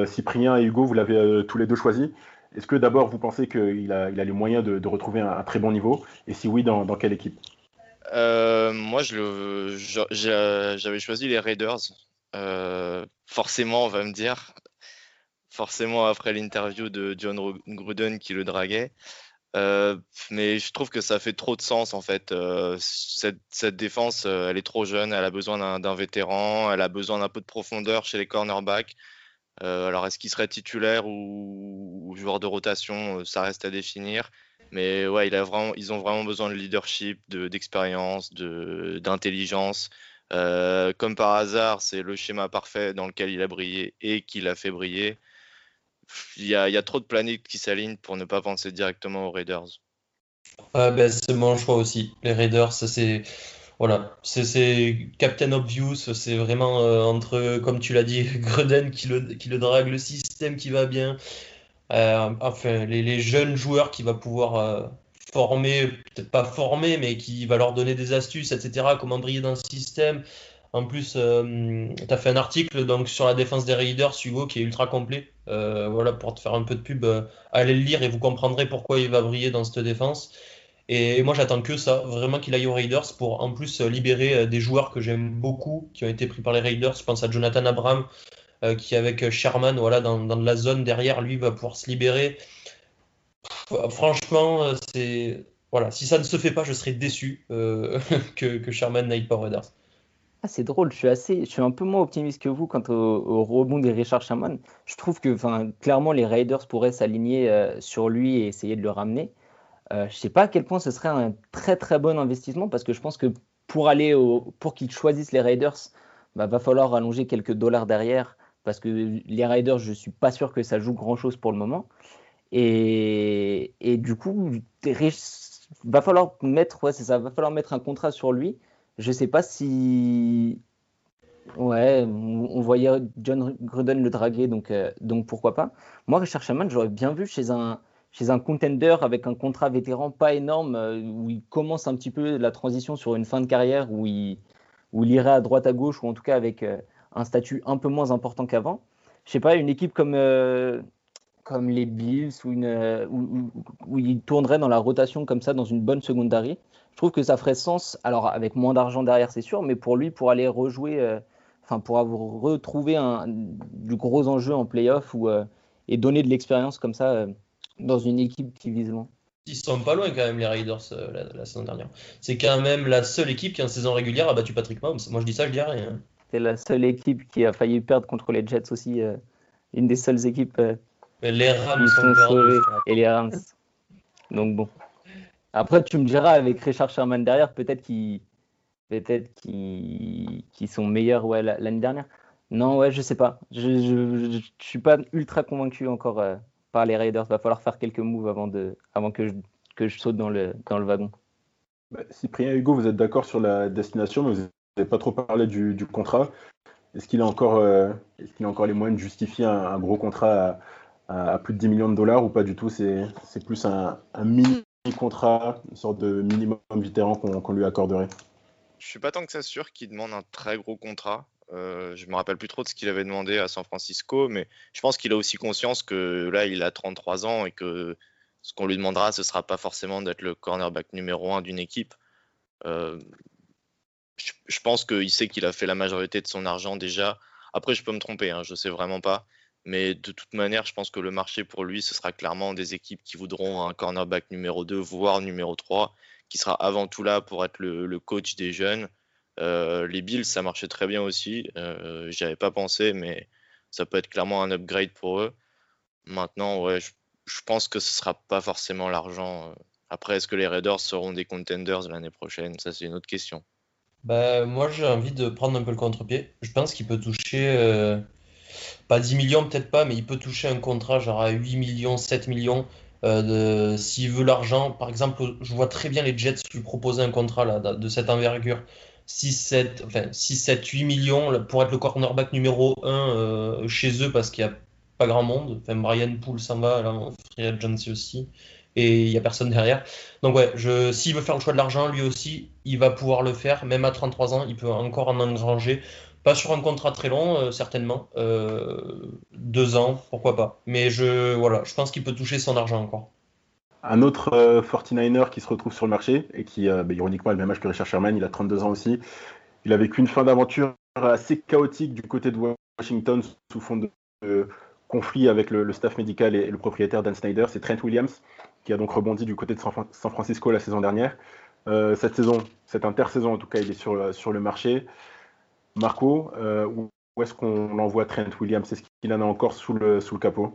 Cyprien et Hugo, vous l'avez tous les deux choisi. Est-ce que d'abord vous pensez qu'il a, les moyens de, retrouver un, très bon niveau? Et si oui, dans, quelle équipe? Euh, Moi, j'avais choisi les Raiders. Euh, forcément, on va me dire. Forcément, après l'interview de John Gruden qui le draguait. Euh, mais je trouve que ça fait trop de sens en fait. Cette, cette, défense, elle est trop jeune, elle a besoin d'un vétéran, elle a besoin d'un peu de profondeur chez les cornerbacks. Euh, alors, est-ce qu'il serait titulaire ou, joueur de rotation Ça reste à définir. Mais ouais, ils ont vraiment besoin de leadership, d'expérience, de, d'intelligence. Euh, comme par hasard, c'est le schéma parfait dans lequel il a brillé et qu'il a fait briller. Il y, a, trop de planètes qui s'alignent pour ne pas penser directement aux Raiders. ben, c'est mon choix aussi. Les Raiders, c'est voilà, c'est Captain Obvious, c'est vraiment euh, entre, comme tu l'as dit, Gruden qui le, qui le drague, le système qui va bien, euh, enfin les, jeunes joueurs qui va pouvoir euh, former, peut-être pas former, mais qui va leur donner des astuces, etc., comment briller dans le système. En plus, tu as fait un article donc, sur la défense des Raiders, Hugo, qui est ultra complet. voilà, pour te faire un peu de pub, allez le lire et vous comprendrez pourquoi il va briller dans cette défense. Et moi, j'attends que ça, vraiment qu'il aille aux Raiders pour en plus euh, libérer euh, des joueurs que j'aime beaucoup, qui ont été pris par les Raiders. Je pense à Jonathan Abram, euh, qui avec Sherman, voilà, dans, la zone derrière, lui va pouvoir se libérer. franchement, c'est voilà, si ça ne se fait pas, je serais déçu que, Sherman n'aille pas aux Raiders. Ah, c'est drôle, je suis assez, je suis un peu moins optimiste que vous quant au, rebond de Richard Sherman. Je trouve que, clairement, les Raiders pourraient s'aligner sur lui et essayer de le ramener. Euh, je ne sais pas à quel point ce serait un très très bon investissement parce que je pense que pour aller au, pour qu'ils choisissent les Raiders, bah, va falloir allonger quelques dollars derrière parce que les Raiders, je suis pas sûr que ça joue grand chose pour le moment. Et, et du coup, va falloir mettre, ouais, ça, va falloir mettre un contrat sur lui. Je sais pas si, ouais, on, voyait John Gruden le draguer, donc, euh, donc pourquoi pas. Moi, Richard Sherman, j'aurais bien vu chez un, chez un contender avec un contrat vétéran pas énorme, euh, où il commence un petit peu la transition sur une fin de carrière, où il, où il irait à droite à gauche, ou en tout cas avec euh, un statut un peu moins important qu'avant. Je sais pas, une équipe comme, comme les Bills, où, une, où, il tournerait dans la rotation comme ça, dans une bonne secondary, trouve que ça ferait sens, alors avec moins d'argent derrière, c'est sûr, mais pour lui, pour aller rejouer, enfin pour avoir retrouvé un, du gros enjeu en playoff ou, et donner de l'expérience comme ça dans une équipe qui vise loin. Ils sont pas loin quand même les Raiders euh, la, saison dernière. C'est quand même la seule équipe qui en saison régulière a battu Patrick Mahomes. Moi je dis ça, je dis rien. C'est la seule équipe qui a failli perdre contre les Jets aussi. Euh, une des seules équipes. Euh, les Rams sont, sauvés et les Rams. Donc bon. Après tu me diras avec Richard Sherman derrière, peut-être qu'ils peut-être qu'ils sont meilleurs ouais, l'année dernière. Non ouais je sais pas. Je, je, suis pas ultra convaincu encore par les Raiders. Va falloir faire quelques moves avant, de, avant que, je, que je saute dans le, dans le wagon. Bah, Cyprien Hugo, vous êtes d'accord sur la destination, mais vous n'avez pas trop parlé du, contrat. Est-ce qu'il a, encore, euh, est qu'il a encore les moyens de justifier un, gros contrat à, plus de 10 millions de dollars ou pas du tout? C'est, plus un, un mini-contrat, une sorte de minimum vétéran qu'on, qu'on lui accorderait Je suis pas tant que ça sûr qu'il demande un très gros contrat. Euh, je me rappelle plus trop de ce qu'il avait demandé à San Francisco, mais je pense qu'il a aussi conscience que là, il a 33 ans et que ce qu'on lui demandera, ce sera pas forcément d'être le cornerback numéro un d'une équipe. Euh, je, pense qu'il sait qu'il a fait la majorité de son argent déjà. Après, je peux me tromper, hein, je sais vraiment pas. Mais de toute manière, je pense que le marché pour lui, ce sera clairement des équipes qui voudront un cornerback numéro 2, voire numéro 3, qui sera avant tout là pour être le coach des jeunes euh, les Bills, ça marchait très bien aussi. Euh, J'y avais pas pensé, mais ça peut être clairement un upgrade pour eux. Maintenant, ouais, je, pense que ce sera pas forcément l'argent. Euh. Après, est-ce que les Raiders seront des contenders l'année prochaine? Ça, c'est une autre question. Bah, moi, j'ai envie de prendre un peu le contre-pied. Je pense qu'il peut toucher, pas 10 millions, peut-être pas, mais il peut toucher un contrat genre à 8 millions, 7 millions. S'il veut l'argent, par exemple, je vois très bien les Jets lui proposer un contrat de cette envergure. 6, 7, 8 millions pour être le cornerback numéro 1 euh, chez eux parce qu'il y a pas grand monde. Enfin, Brian Poole s'en va, là, free agency aussi. Et il n'y a personne derrière. Donc, ouais, s'il veut faire le choix de l'argent, lui aussi, il va pouvoir le faire. Même à 33 ans, il peut encore en engranger. Pas sur un contrat très long, euh, certainement. Euh, deux ans, pourquoi pas. Mais je, voilà, je pense qu'il peut toucher son argent encore. Un autre euh, 49er qui se retrouve sur le marché et qui, euh, bah, ironiquement, le même âge que Richard Sherman, il a 32 ans aussi. Il a vécu une fin d'aventure assez chaotique du côté de Washington sous fond de, conflit avec le, staff médical et, et, le propriétaire Dan Snyder. C'est Trent Williams qui a donc rebondi du côté de San, Francisco la saison dernière. Euh, cette saison, cette intersaison en tout cas, il est sur, sur le marché. Marco, euh, où, est-ce qu'on l'envoie Trent Williams? Est-ce qu'il en a encore sous le, capot?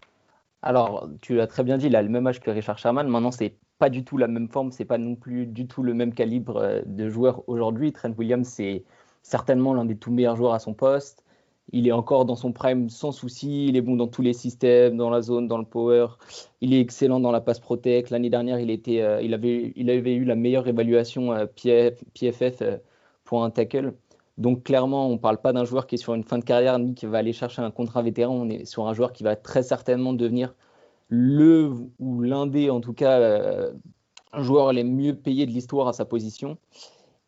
Alors, tu l'as très bien dit, il a le même âge que Richard Sherman. Maintenant, c'est pas du tout la même forme, c'est pas non plus du tout le même calibre euh, de joueur aujourd'hui. Trent Williams, c'est certainement l'un des tout meilleurs joueurs à son poste. Il est encore dans son prime sans souci. Il est bon dans tous les systèmes, dans la zone, dans le power. Il est excellent dans la passe protect. L'année dernière, il, était, euh, il, avait, il avait eu la meilleure évaluation PF, PFF pour un tackle. Donc clairement, on ne parle pas d'un joueur qui est sur une fin de carrière ni qui va aller chercher un contrat vétéran. On est sur un joueur qui va très certainement devenir le ou l'un des, en tout cas, euh, joueurs les mieux payés de l'histoire à sa position.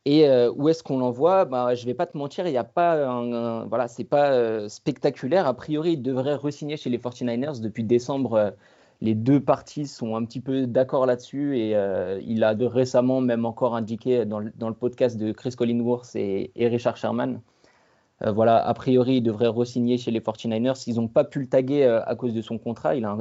Et euh, où est-ce qu'on l'envoie? Bah, Je ne vais pas te mentir, il n'y a pas voilà, c'est pas euh, spectaculaire. A priori, il devrait re-signer chez les 49ers depuis décembre. Les deux parties sont un petit peu d'accord là-dessus et euh, il a récemment même encore indiqué dans le, podcast de Chris Collingworth et, et Richard Sherman. Euh, voilà, a priori, il devrait re-signer chez les 49ers. Ils n'ont pas pu le taguer euh, à cause de son contrat. Il a,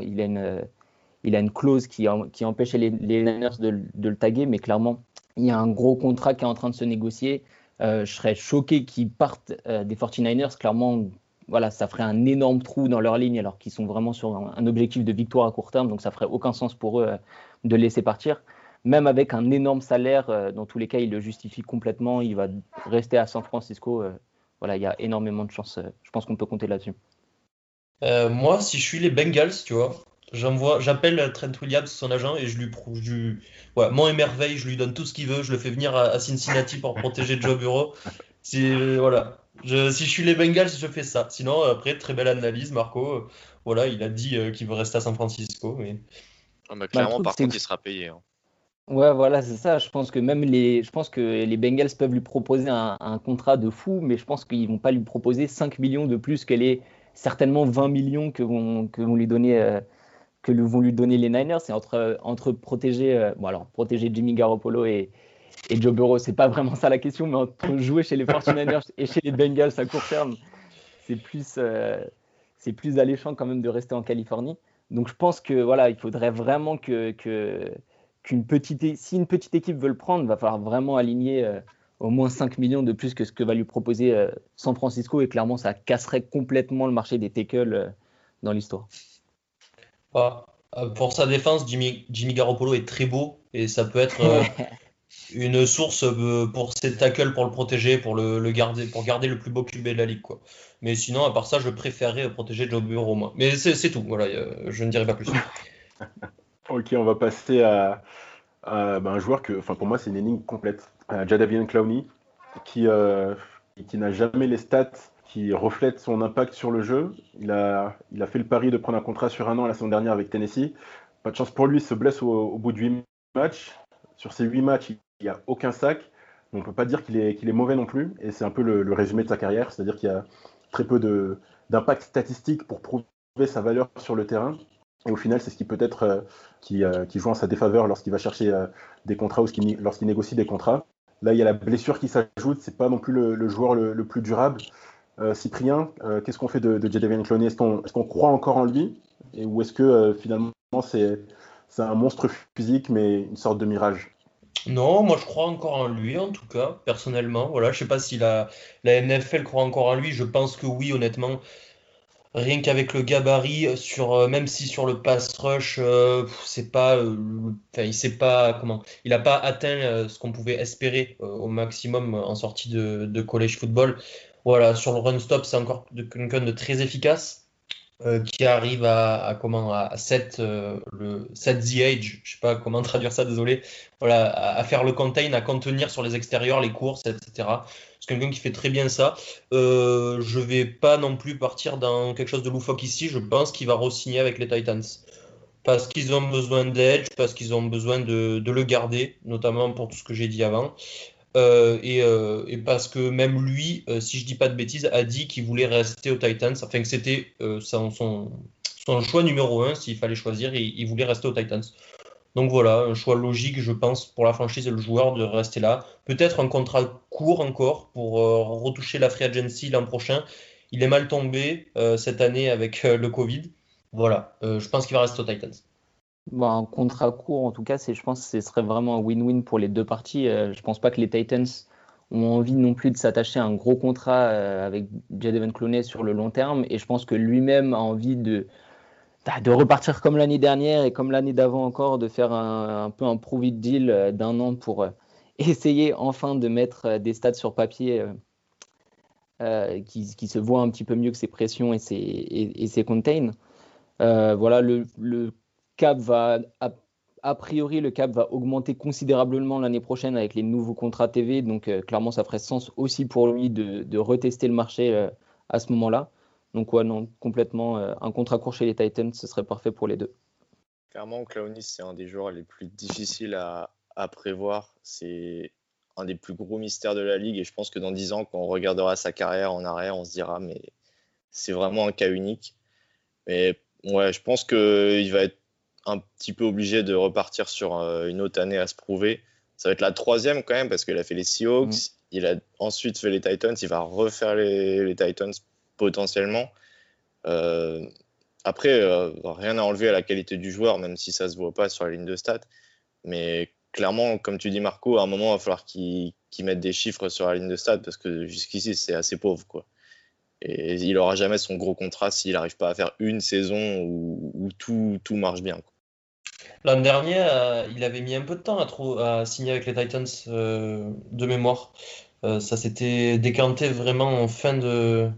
une, clause qui, empêchait les, les Niners de, le taguer, mais clairement, il y a un gros contrat qui est en train de se négocier. Je serais choqué qu'ils partent euh, des 49ers. Clairement, voilà, ça ferait un énorme trou dans leur ligne alors qu'ils sont vraiment sur un, objectif de victoire à court terme. Donc ça ferait aucun sens pour eux euh, de laisser partir. Même avec un énorme salaire, euh, dans tous les cas, il le justifie complètement. Il va rester à San Francisco. euh, voilà, il y a énormément de chance. euh, Je pense qu'on peut compter là-dessus. Moi, si je suis les Bengals, tu vois, j'appelle Trent Williams, son agent, et je lui prouve, lui, ouais, émerveille, je lui donne tout ce qu'il veut, je le fais venir à, à Cincinnati pour protéger Joe Bureau. C'est, voilà. Je, si je suis les Bengals, je fais ça. Sinon, après, très belle analyse, Marco. Voilà, il a dit euh, qu'il veut rester à San Francisco. Et... Ah, bah, clairement, bah, par contre, il sera payé. Hein. Ouais, voilà, c'est ça. Je pense que même les, je pense que les Bengals peuvent lui proposer un, un contrat de fou, mais je pense qu'ils vont pas lui proposer 5 millions de plus que les certainement 20 millions que vont, que vont lui donner, euh, que vont lui donner les Niners. C'est entre, entre protéger, euh, bon alors, protéger Jimmy Garoppolo et, et Joe Burrow, c'est pas vraiment ça la question, mais entre jouer chez les 49ers et chez les Bengals à court terme, c'est plus, euh, c'est plus alléchant quand même de rester en Californie. Donc je pense que voilà, il faudrait vraiment que, que qu'une petite, si une petite équipe veut le prendre, va falloir vraiment aligner euh, au moins 5 millions de plus que ce que va lui proposer euh, San Francisco et clairement ça casserait complètement le marché des tackles dans l'histoire. Ah, pour sa défense, Jimmy, Jimmy Garoppolo est très beau et ça peut être une source pour ses tackles pour le protéger, pour le, garder, pour garder le plus beau QB de la ligue quoi. Mais sinon, à part ça, je préférerais protéger Joe Burrow moi. Mais c'est tout, voilà, je ne dirai pas plus. Ok, on va passer à, ben, un joueur que, enfin pour moi, c'est une énigme complète. Euh, Jadavian Clowney, qui, euh, qui n'a jamais les stats qui reflètent son impact sur le jeu. Il a, il a fait le pari de prendre un contrat sur un an la saison dernière avec Tennessee. Pas de chance pour lui, il se blesse au, au bout de 8 matchs. Sur ces 8 matchs, il n'y a aucun sac. On ne peut pas dire qu'il est, mauvais non plus. Et c'est un peu le, résumé de sa carrière. C'est-à-dire qu'il y a très peu d'impact statistique pour prouver sa valeur sur le terrain. Et au final, c'est ce qui peut-être euh, qui, euh, qui, joue en sa défaveur lorsqu'il va chercher euh, des contrats ou lorsqu'il négocie des contrats. Là, il y a la blessure qui s'ajoute. C'est pas non plus le, joueur le, plus durable. Cyprien, qu'est-ce qu'on fait de, de Clowney Est-ce qu'on croit encore en lui? Et, Ou est-ce que finalement c'est un monstre physique mais une sorte de mirage non, moi je crois encore en lui en tout cas, personnellement. Voilà, je sais pas si la, NFL croit encore en lui. Je pense que oui, honnêtement rien qu'avec le gabarit sur même si sur le pass rush euh, c'est pas euh, il sait pas comment il pas atteint euh, ce qu'on pouvait espérer au maximum en sortie de, de college football voilà sur le run stop c'est encore quelqu'un de très efficace euh, qui arrive à, comment à 7 le 7 the age, je sais pas comment traduire ça, désolé. Voilà, à, faire le contain, à contenir sur les extérieurs, les courses, etc. C'est quelqu'un qui fait très bien ça. Euh, je vais pas non plus partir dans quelque chose de loufoque ici. Je pense qu'il va re-signer avec les Titans parce qu'ils ont besoin d'edge, parce qu'ils ont besoin de, le garder, notamment pour tout ce que j'ai dit avant. Euh, euh, et, parce que même lui, euh, si je dis pas de bêtises, a dit qu'il voulait rester aux Titans, enfin que c'était son, choix numéro un s'il fallait choisir, il, il voulait rester aux Titans. Donc voilà, un choix logique, je pense, pour la franchise et le joueur de rester là. Peut-être un contrat court encore pour retoucher la free agency l'an prochain. Il est mal tombé cette année avec le Covid. Voilà, je pense qu'il va rester aux Titans un contrat court, en tout cas, je pense que ce serait vraiment un win-win pour les deux parties. Euh, je pense pas que les Titans ont envie non plus de s'attacher à un gros contrat euh, avec Jadeven Clooney sur le long terme. Et je pense que lui-même a envie de, bah, de repartir comme l'année dernière et comme l'année d'avant encore, de faire un, peu un prove deal euh, d'un an pour essayer enfin de mettre des stats sur papier qui, se voient un petit peu mieux que ses pressions et ses, et, ses contains. voilà, le, le cap va, a, priori, le cap va augmenter considérablement l'année prochaine avec les nouveaux contrats TV. Donc, euh, clairement, ça ferait sens aussi pour lui de, retester le marché euh, à ce moment-là. Donc, ouais, non, complètement. Euh, un contrat court chez les Titans, ce serait parfait pour les deux. Clairement, Clownis, c'est un des joueurs les plus difficiles à, prévoir. C'est un des plus gros mystères de la ligue. Et je pense que dans 10 ans, quand on regardera sa carrière en arrière, on se dira, mais c'est vraiment un cas unique. Mais ouais, je pense qu'il va être un petit peu obligé de repartir sur euh, une autre année à se prouver. Ça va être la troisième quand même parce qu'il a fait les Seahawks, mm. il a ensuite fait les Titans, il va refaire les, Titans potentiellement. Euh, après, euh, rien à enlever à la qualité du joueur, même si ça se voit pas sur la ligne de stats. Mais clairement, comme tu dis Marco, à un moment, il va falloir qu'il mette des chiffres sur la ligne de stats parce que jusqu'ici, c'est assez pauvre. quoi. Et il n'aura jamais son gros contrat s'il n'arrive pas à faire une saison où, tout, tout, marche bien. L'an dernier, euh, il avait mis un peu de temps à, à signer avec les Titans euh, de mémoire. Euh, ça s'était décanté vraiment en fin de.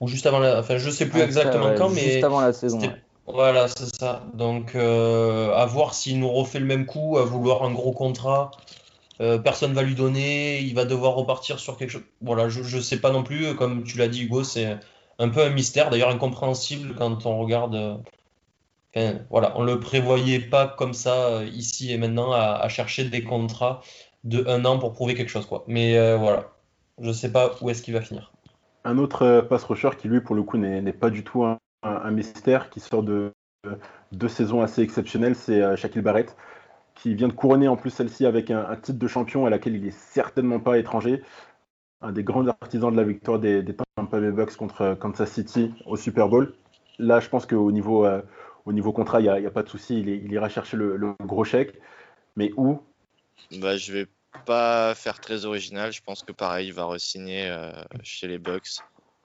ou juste avant la. Enfin, je sais plus exactement quand, mais. Juste avant la saison. Voilà, c'est ça. Donc, à voir s'il nous refait le même coup, à vouloir un gros contrat. personne va lui donner, il va devoir repartir sur quelque chose. Voilà, je ne sais pas non plus. Comme tu l'as dit, Hugo, c'est un peu un mystère, d'ailleurs incompréhensible quand on regarde voilà, on ne le prévoyait pas comme ça euh, ici et maintenant à, chercher des contrats de un an pour prouver quelque chose. Quoi. Mais euh, voilà, je ne sais pas où est-ce qu'il va finir. Un autre euh, pass rusher qui, lui, pour le coup, n'est pas du tout un, mystère, qui sort de deux saisons assez exceptionnelles, c'est Shaquille Barrett, qui vient de couronner en plus celle-ci avec un, titre de champion à laquelle il n'est certainement pas étranger. Un des grands artisans de la victoire des, Tampa Bay Bucks contre Kansas City au Super Bowl. Là, je pense qu'au niveau au niveau contrat, il n'y a, pas de souci, il, ira chercher le, gros chèque. Mais où? Bah, Je vais pas faire très original. Je pense que pareil, il va re-signer euh, chez les Bucks.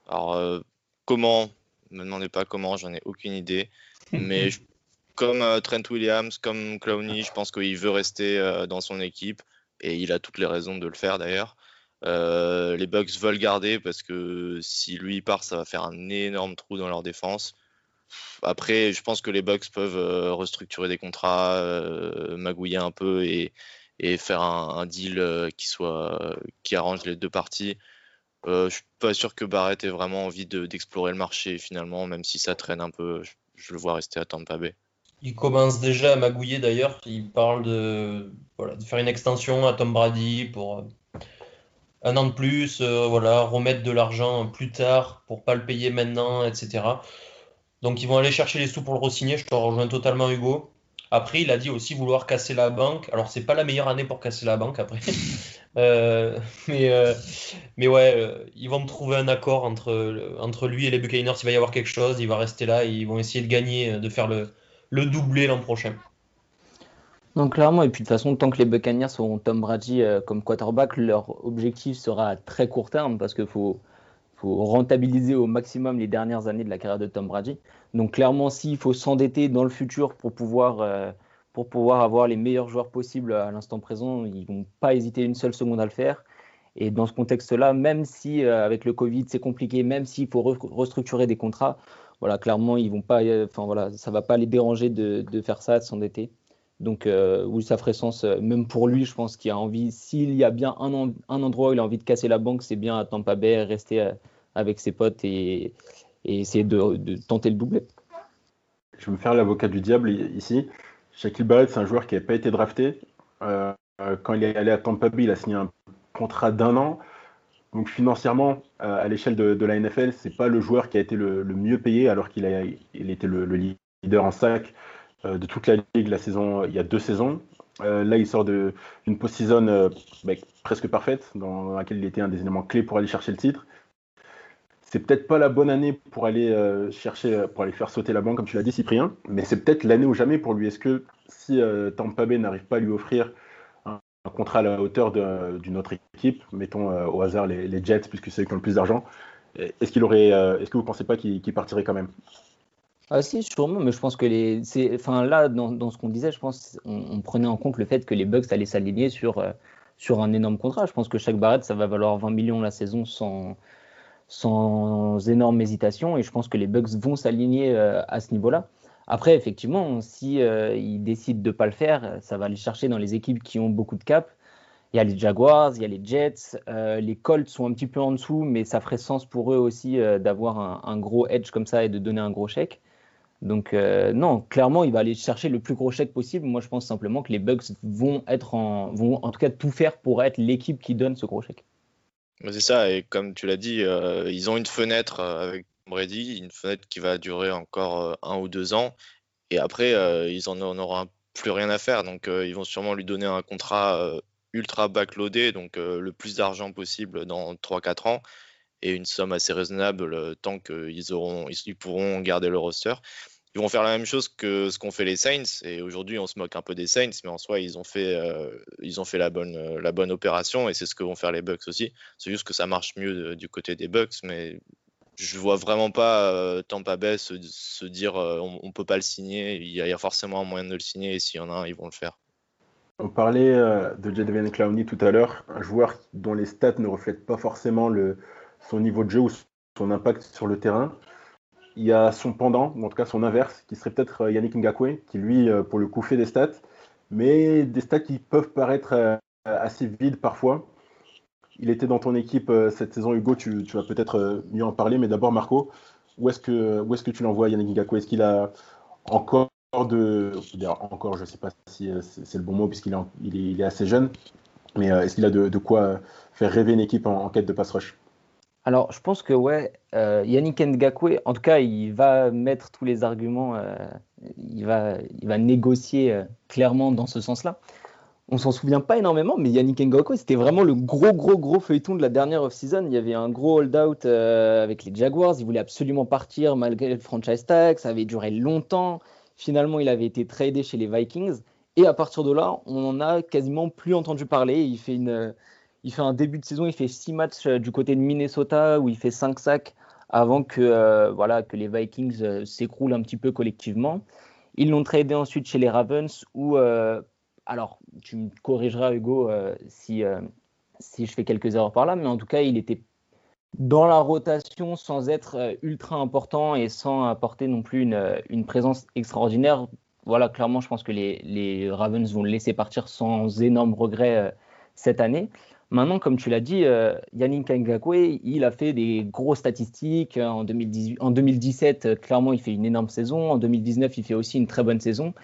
Alors, euh, comment? Ne me demandez pas comment, j'en ai aucune idée. Mais comme euh, Trent Williams, comme Clowney, je pense qu'il veut rester dans son équipe. Et il a toutes les raisons de le faire d'ailleurs. les Bucks veulent garder parce que si lui part, ça va faire un énorme trou dans leur défense. Après, je pense que les Bucks peuvent euh, restructurer des contrats, euh, magouiller un peu et, faire un, deal euh, qui soit qui arrange les deux parties. je suis pas sûr que Barrett ait vraiment envie d'explorer le marché finalement, même si ça traîne un peu. Je, le vois rester à Tampa Bay. Il commence déjà à magouiller d'ailleurs. Il parle de, de faire une extension à Tom Brady pour un an de plus, voilà, remettre de l'argent plus tard pour pas le payer maintenant, etc. Donc ils vont aller chercher les sous pour le re-signer, je te rejoins totalement Hugo. Après, il a dit aussi vouloir casser la banque. Alors, c'est pas la meilleure année pour casser la banque après. Euh, mais, euh, mais ouais, euh, ils vont trouver un accord entre, entre lui et les Buccaneers. Il va y avoir quelque chose, il va rester là, ils vont essayer de gagner, de faire le, le doublé l'an prochain. Donc clairement, et puis de toute façon, tant que les Buccaneers auront Tom Brady comme quarterback, leur objectif sera à très court terme parce qu'il faut, faut rentabiliser au maximum les dernières années de la carrière de Tom Brady. Donc clairement, s'il faut s'endetter dans le futur pour pouvoir, euh, pour pouvoir avoir les meilleurs joueurs possibles à l'instant présent, ils vont pas hésiter une seule seconde à le faire. Et dans ce contexte-là, même si euh, avec le Covid c'est compliqué, même s'il faut restructurer des contrats, voilà, clairement, ils vont pas, enfin voilà, ça va pas les déranger de faire ça, de s'endetter. Donc oui, ça ferait sens, même pour lui, je pense qu'il a envie, s'il y a bien un, endroit où il a envie de casser la banque, c'est bien à Tampa Bay, rester avec ses potes et, essayer de, tenter le doublé. Je vais me faire l'avocat du diable ici. Shaquille Barrett, c'est un joueur qui n'avait pas été drafté. Euh, quand il est allé à Tampa Bay, il a signé un contrat d'un an. Donc financièrement, euh, à l'échelle de, la NFL, c'est pas le joueur qui a été le, mieux payé, alors qu'il était le, leader en sac euh, de toute la ligue la saison, il y a deux saisons. là, il sort d'une post-season presque parfaite, dans laquelle il était un des éléments clés pour aller chercher le titre c'est peut-être pas la bonne année pour aller euh, chercher, pour aller faire sauter la banque, comme tu l'as dit, Cyprien, mais c'est peut-être l'année ou jamais pour lui. Est-ce que si euh, Tampa Bay n'arrive pas à lui offrir un, contrat à la hauteur d'une autre équipe, mettons euh, au hasard les, Jets, puisque c'est eux qui ont le plus d'argent, est-ce qu'il aurait, est-ce que vous pensez pas qu'il partirait quand même? Ah si, sûrement, mais je pense que les, enfin là, dans, ce qu'on disait, je pense on, prenait en compte le fait que les Bucks allaient s'aligner sur sur un énorme contrat. Je pense que chaque Barrett, ça va valoir 20 millions la saison sans sans énorme hésitation et je pense que les Bucks vont s'aligner euh, à ce niveau-là. Après, effectivement, si euh, décident de ne pas le faire, ça va aller chercher dans les équipes qui ont beaucoup de cap. Il y a les Jaguars, il y a les Jets, euh, les Colts sont un petit peu en dessous, mais ça ferait sens pour eux aussi d'avoir un, gros edge comme ça et de donner un gros chèque. Donc non, clairement, il va aller chercher le plus gros chèque possible. Moi, je pense simplement que les Bucks vont être en, vont en tout cas tout faire pour être l'équipe qui donne ce gros chèque. C'est ça, et comme tu l'as dit, euh, ils ont une fenêtre euh, avec Brady, une fenêtre qui va durer encore euh, un ou deux ans, et après, ils en, auront plus rien à faire. Donc, ils vont sûrement lui donner un contrat ultra backloadé, donc le plus d'argent possible dans 3-4 ans, et une somme assez raisonnable tant qu'ils auront, ils pourront garder le roster ils vont faire la même chose que ce qu'ont fait les Saints. Et aujourd'hui, on se moque un peu des Saints, mais en soi, ils ont fait, euh, ils ont fait la, bonne, euh, la bonne opération et c'est ce que vont faire les Bucks aussi. C'est juste que ça marche mieux du côté des Bucks, mais je vois vraiment pas euh, Tampa Bay se, dire on, ne peut pas le signer. Il y, a, forcément un moyen de le signer et s'il y en a un, ils vont le faire. On parlait de Jadavian Clowney tout à l'heure, un joueur dont les stats ne reflètent pas forcément le, son niveau de jeu ou son impact sur le terrain il y a son pendant, ou en tout cas son inverse, qui serait peut-être euh, Yannick Ngakwe, qui lui, euh, pour le coup, fait des stats, mais des stats qui peuvent paraître euh, assez vides parfois. Il était dans ton équipe cette saison, Hugo, tu, vas peut-être mieux en parler, mais d'abord, Marco, où est-ce que, tu l'envoies, Yannick Ngakwe? Est-ce qu'il a encore de. Encore, je ne sais pas si c'est le bon mot, puisqu'il est, assez jeune, mais est-ce qu'il a de, quoi faire rêver une équipe en, en quête de pass rush? Alors, je pense que ouais, euh, Yannick Ngakwe, en tout cas, il va mettre tous les arguments, euh, il, va, il va négocier euh, clairement dans ce sens-là. On s'en souvient pas énormément, mais Yannick Ngakwe, c'était vraiment le gros, gros, gros feuilleton de la dernière off-season. Il y avait un gros hold-out avec les Jaguars. Il voulait absolument partir malgré le franchise tag. Ça avait duré longtemps. Finalement, il avait été tradé chez les Vikings. Et à partir de là, on en a quasiment plus entendu parler. Il fait une il fait un début de saison, il fait six matchs euh, du côté de Minnesota où il fait 5 sacs avant que, euh, voilà, que les Vikings euh, s'écroulent un petit peu collectivement. Ils l'ont tradé ensuite chez les Ravens où, alors tu me corrigeras Hugo si, si je fais quelques erreurs par là, mais en tout cas il était dans la rotation sans être ultra important et sans apporter non plus une, une présence extraordinaire. Voilà, clairement, je pense que les, les, Ravens vont le laisser partir sans énorme regret cette année. Maintenant, comme tu l'as dit, euh, Yannick Ngakwe, il a fait des grosses statistiques. En, 2018, en 2017, euh, clairement, il fait une énorme saison. En 2019, il fait aussi une très bonne saison.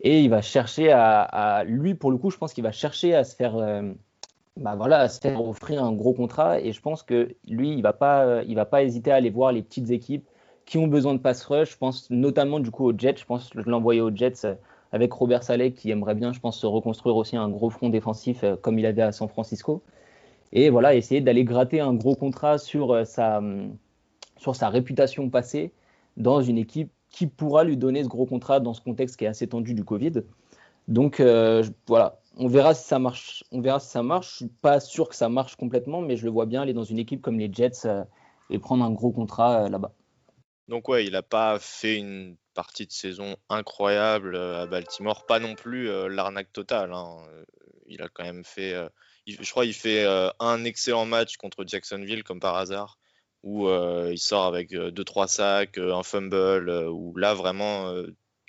Et il va chercher à, lui, pour le coup, je pense qu'il va chercher à se faire, euh, bah voilà, à se faire offrir un gros contrat. Et je pense que lui, il va pas, va pas hésiter à aller voir les petites équipes qui ont besoin de pass rush. Je pense notamment du coup aux Jets. Je pense l'envoyer aux Jets avec Robert Saleh qui aimerait bien, je pense, se reconstruire aussi un gros front défensif euh, comme il avait à San Francisco. Et voilà, essayer d'aller gratter un gros contrat sur euh, sa, hum, sur sa réputation passée dans une équipe qui pourra lui donner ce gros contrat dans ce contexte qui est assez tendu du Covid. Donc euh, voilà, on verra si ça marche. On verra si ça marche. Suis pas sûr que ça marche complètement, mais je le vois bien aller dans une équipe comme les Jets et prendre un gros contrat là-bas. Donc ouais, il n'a pas fait une partie de saison incroyable euh, à Baltimore, pas non plus euh, l'arnaque totale. Hein. Euh, il a quand même fait, je crois, il fait un excellent match contre Jacksonville comme par hasard. où il sort avec 2-3 sacs, un fumble, où là vraiment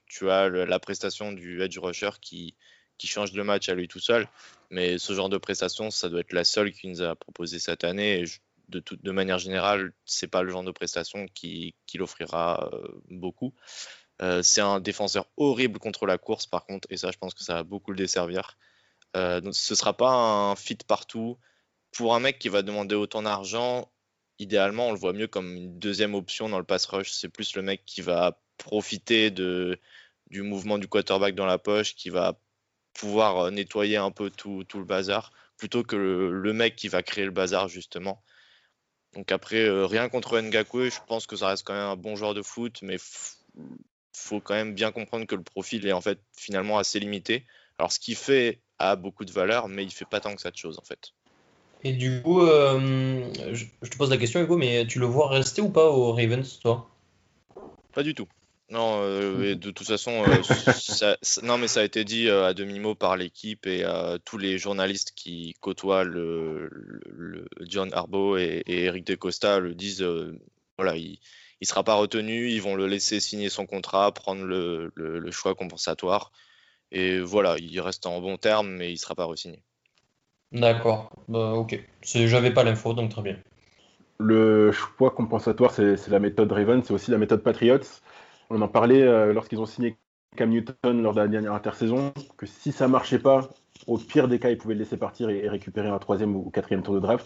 tu as la prestation du edge rusher qui, qui change le match à lui tout seul. Mais ce genre de prestation, ça doit être la seule qu'il nous a proposé cette année. De, toute, de manière générale, c'est pas le genre de prestation qui, qui l'offrira beaucoup. c'est un défenseur horrible contre la course, par contre, et ça, je pense que ça va beaucoup le desservir. donc, ce sera pas un fit partout. Pour un mec qui va demander autant d'argent, idéalement, on le voit mieux comme une deuxième option dans le pass rush. C'est plus le mec qui va profiter de, du mouvement du quarterback dans la poche, qui va pouvoir euh, nettoyer un peu tout, le bazar, plutôt que le, mec qui va créer le bazar, justement. Donc après, euh, rien contre Ngaku, je pense que ça reste quand même un bon joueur de foot, mais faut quand même bien comprendre que le profil est en fait finalement assez limité. Alors ce qu'il fait a beaucoup de valeur, mais il fait pas tant que ça de choses en fait. Et du coup, euh, je, te pose la question, Hugo, mais tu le vois rester ou pas au Ravens, toi? Pas du tout. Non, euh, de toute façon, euh, ça, non, mais ça a été dit à demi-mot par l'équipe et tous les journalistes qui côtoient le, John Harbaugh et, Eric DeCosta le disent. voilà, il, ne sera pas retenu, ils vont le laisser signer son contrat, prendre le, le choix compensatoire. Et voilà, il reste en bon terme, mais il sera pas re-signé. D'accord, bah, ok. J'avais pas l'info, donc très bien. Le choix compensatoire, c'est la méthode Raven, c'est aussi la méthode Patriots. On en parlait euh, lorsqu'ils ont signé Cam Newton lors de la dernière intersaison, que si ça marchait pas, au pire des cas, ils pouvaient le laisser partir et, récupérer un troisième ou quatrième tour de draft.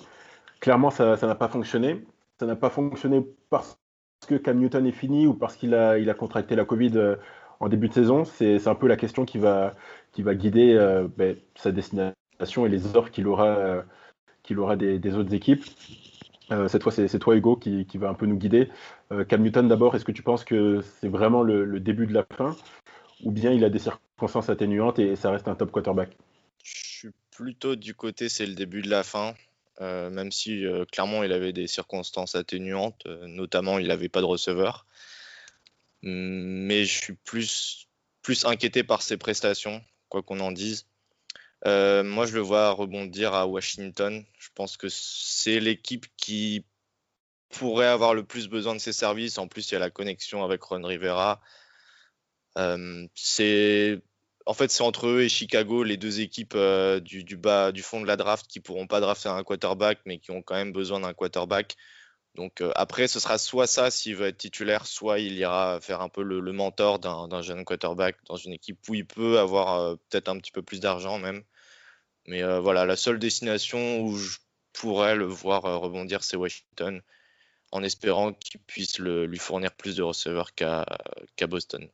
Clairement, ça n'a pas fonctionné. Ça n'a pas fonctionné parce que Cam Newton est fini ou parce qu'il a, contracté la Covid euh, en début de saison. C'est un peu la question qui va, guider euh, ben, sa destination et les offres qu'il aura des, autres équipes. Euh, cette fois, c'est toi, Hugo, qui, va un peu nous guider. Euh, Newton, d'abord, est-ce que tu penses que c'est vraiment le, début de la fin ou bien il a des circonstances atténuantes et ça reste un top quarterback? Je suis plutôt du côté c'est le début de la fin, même si clairement il avait des circonstances atténuantes, notamment il n'avait pas de receveur. Mais je suis plus, plus inquiété par ses prestations, quoi qu'on en dise. Euh, moi, je le vois rebondir à Washington. Je pense que c'est l'équipe qui pourrait avoir le plus besoin de ses services. En plus, il y a la connexion avec Ron Rivera. Euh, c'est en fait, c'est entre eux et Chicago, les deux équipes euh, du, bas, du fond de la draft qui pourront pas drafter un quarterback, mais qui ont quand même besoin d'un quarterback. Donc après, ce sera soit ça s'il veut être titulaire, soit il ira faire un peu le, mentor d'un jeune quarterback dans une équipe où il peut avoir peut-être un petit peu plus d'argent même. Mais voilà, la seule destination où je pourrais le voir rebondir, c'est Washington, en espérant qu'il puisse lui fournir plus de receveurs qu'à Boston.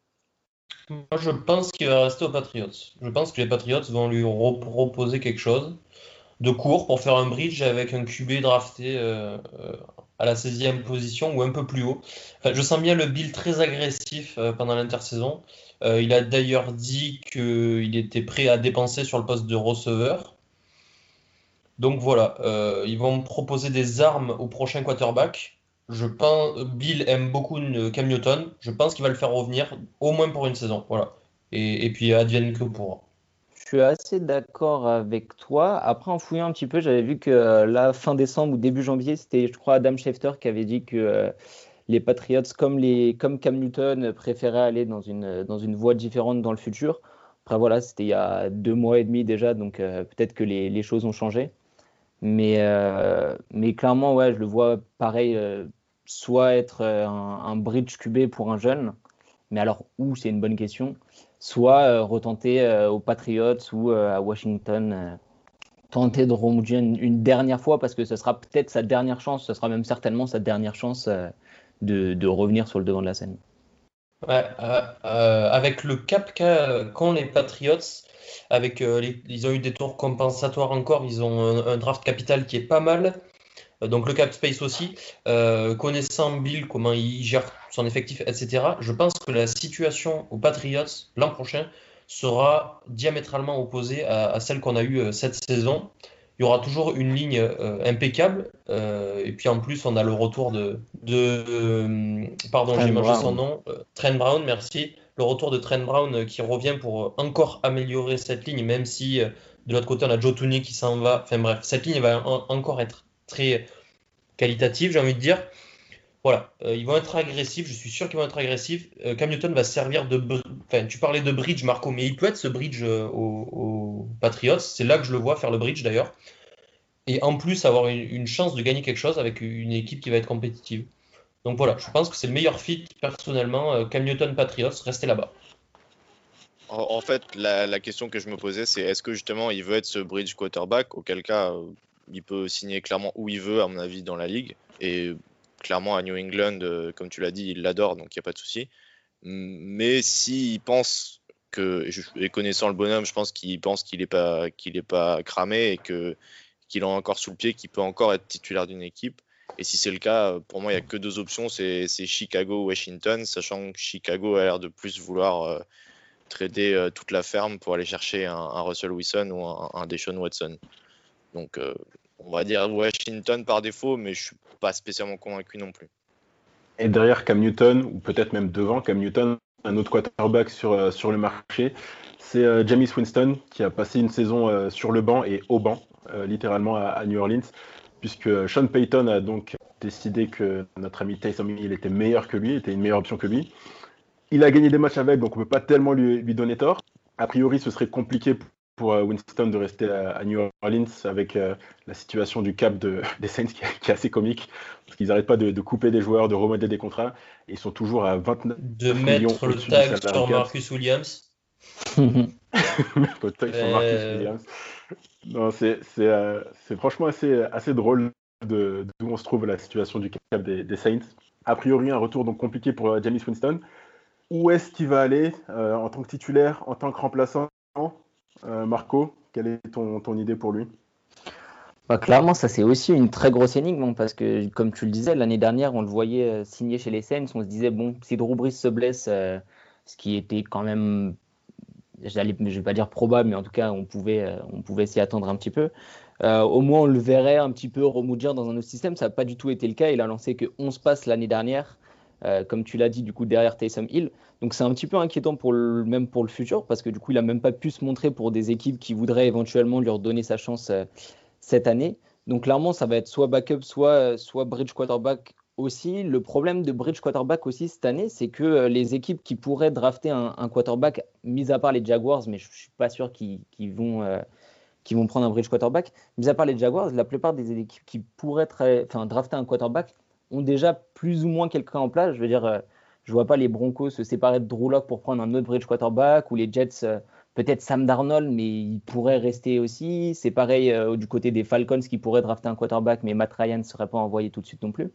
Moi, je pense qu'il va rester aux Patriots. Je pense que les Patriots vont lui proposer quelque chose de court pour faire un bridge avec un QB drafté à la 16e position ou un peu plus haut. je sens bien le Bill très agressif euh, pendant l'intersaison. Euh, il a d'ailleurs dit qu'il était prêt à dépenser sur le poste de receveur. Donc voilà, euh, ils vont proposer des armes au prochain quarterback. Je pense, Bill aime beaucoup Cam Newton. Je pense qu'il va le faire revenir au moins pour une saison. Voilà. Et, et puis advienne que pourra suis assez d'accord avec toi. Après, en fouillant un petit peu, j'avais vu que euh, la fin décembre ou début janvier, c'était, je crois, Adam Schefter qui avait dit que euh, les Patriots, comme, les, comme Cam Newton, préféraient aller dans une, voie différente dans le futur. Après, voilà, c'était il y a deux mois et demi déjà, donc euh, peut-être que les, les, choses ont changé. Mais, mais clairement, ouais, je le vois pareil, soit être un, un, bridge QB pour un jeune, mais alors où, c'est une bonne question soit euh, retenter euh, aux Patriots ou euh, à Washington tenter de remonter une, dernière fois parce que ce sera peut-être sa dernière chance, ce sera même certainement sa dernière chance de, revenir sur le devant de la scène. Ouais, avec le cap qu'ont les Patriots, avec ils ont eu des tours compensatoires encore, ils ont un, draft capital qui est pas mal. Donc le cap space aussi, connaissant Bill, comment il gère son effectif, etc., je pense que la situation aux Patriots l'an prochain sera diamétralement opposée à, celle qu'on a eue euh, cette saison. Il y aura toujours une ligne impeccable. et puis en plus, on a le retour de. de pardon, j'ai mangé son nom. Trent Brown, merci. Le retour de Trent Brown qui revient pour encore améliorer cette ligne, même si de l'autre côté, on a Joe Tooney qui s'en va. Enfin bref, cette ligne va encore être très qualitative, j'ai envie de dire. Voilà, euh, ils vont être agressifs, je suis sûr qu'ils vont être agressifs. Euh, Cam Newton va servir de. Enfin, tu parlais de bridge, Marco, mais il peut être ce bridge euh, aux, Patriots. C'est là que je le vois faire le bridge d'ailleurs. Et en plus, avoir une, chance de gagner quelque chose avec une équipe qui va être compétitive. Donc voilà, je pense que c'est le meilleur fit personnellement. Cam Newton Patriots, restez là-bas. En, fait, la, la, question que je me posais, c'est est-ce que justement il veut être ce bridge quarterback? Auquel cas, il peut signer clairement où il veut, à mon avis, dans la ligue. Et clairement, à New England, euh, comme tu l'as dit, il l'adore, donc il n'y a pas de souci. Mais s'il pense que, et connaissant le bonhomme, je pense qu'il pense qu'il n'est pas, qu'il pas cramé et que qu'il a encore sous le pied, qu'il peut encore être titulaire d'une équipe. Et si c'est le cas, pour moi, il n'y a que deux options, c'est Chicago ou Washington, sachant que Chicago a l'air de plus vouloir euh, trader euh, toute la ferme pour aller chercher un, Russell Wilson ou un, un Deshaun Watson. Donc, on va dire Washington par défaut, mais je suis pas spécialement convaincu non plus. Et derrière Cam Newton, ou peut-être même devant Cam Newton, un autre quarterback sur, euh, le marché, c'est euh, Jamie Winston qui a passé une saison euh, sur le banc et au banc, littéralement à, New Orleans, puisque Sean Payton a donc décidé que notre ami Tyson Hill était meilleur que lui, était une meilleure option que lui. Il a gagné des matchs avec, donc on ne peut pas tellement lui, lui donner tort. A priori, ce serait compliqué pour euh, Winston de rester à, New Orleans avec euh, la situation du cap de, des Saints qui, est assez comique parce qu'ils n'arrêtent pas de, couper des joueurs, de remodeler des contrats et ils sont toujours à 29 de mettre le tag sur Marcus Williams. le tag sur Marcus euh. Williams. Non, c'est, c'est, franchement assez, assez drôle d'où on se trouve la situation du cap des, Saints. A priori, un retour donc compliqué pour James Winston. Où est-ce qu'il va aller en tant que titulaire, en tant que remplaçant? euh, Marco, quelle est ton, idée pour lui? Bah, Clairement, ça c'est aussi une très grosse énigme hein, parce que, comme tu le disais, l'année dernière, on le voyait euh, signer chez les Saints. On se disait, bon, si Drew Brees se blesse, euh, ce qui était quand même, je ne vais pas dire probable, mais en tout cas, on pouvait, pouvait s'y attendre un petit peu. au moins, on le verrait un petit peu remoudre dans un autre système. Ça n'a pas du tout été le cas. Il a lancé que 11 passes l'année dernière. Euh, comme tu l'as dit, du coup, derrière Taysom Hill. Donc c'est un petit peu inquiétant pour le, même pour le futur, parce que du coup, il n'a même pas pu se montrer pour des équipes qui voudraient éventuellement lui redonner sa chance euh, cette année. Donc clairement, ça va être soit backup, soit, soit bridge quarterback aussi. Le problème de bridge quarterback aussi cette année, c'est que euh, les équipes qui pourraient drafter un, quarterback, mis à part les Jaguars, mais je ne suis pas sûr qu'ils vont, vont prendre un bridge quarterback, mis à part les Jaguars, la plupart des équipes qui pourraient enfin, drafter un quarterback ont déjà plus ou moins quelqu'un en place. Je veux dire, euh, je vois pas les Broncos se séparer de Drew pour prendre un autre bridge quarterback ou les Jets, euh, peut-être Sam Darnold, mais il pourrait rester aussi. C'est pareil euh, du côté des Falcons qui pourraient drafter un quarterback, mais Matt Ryan ne serait pas envoyé tout de suite non plus.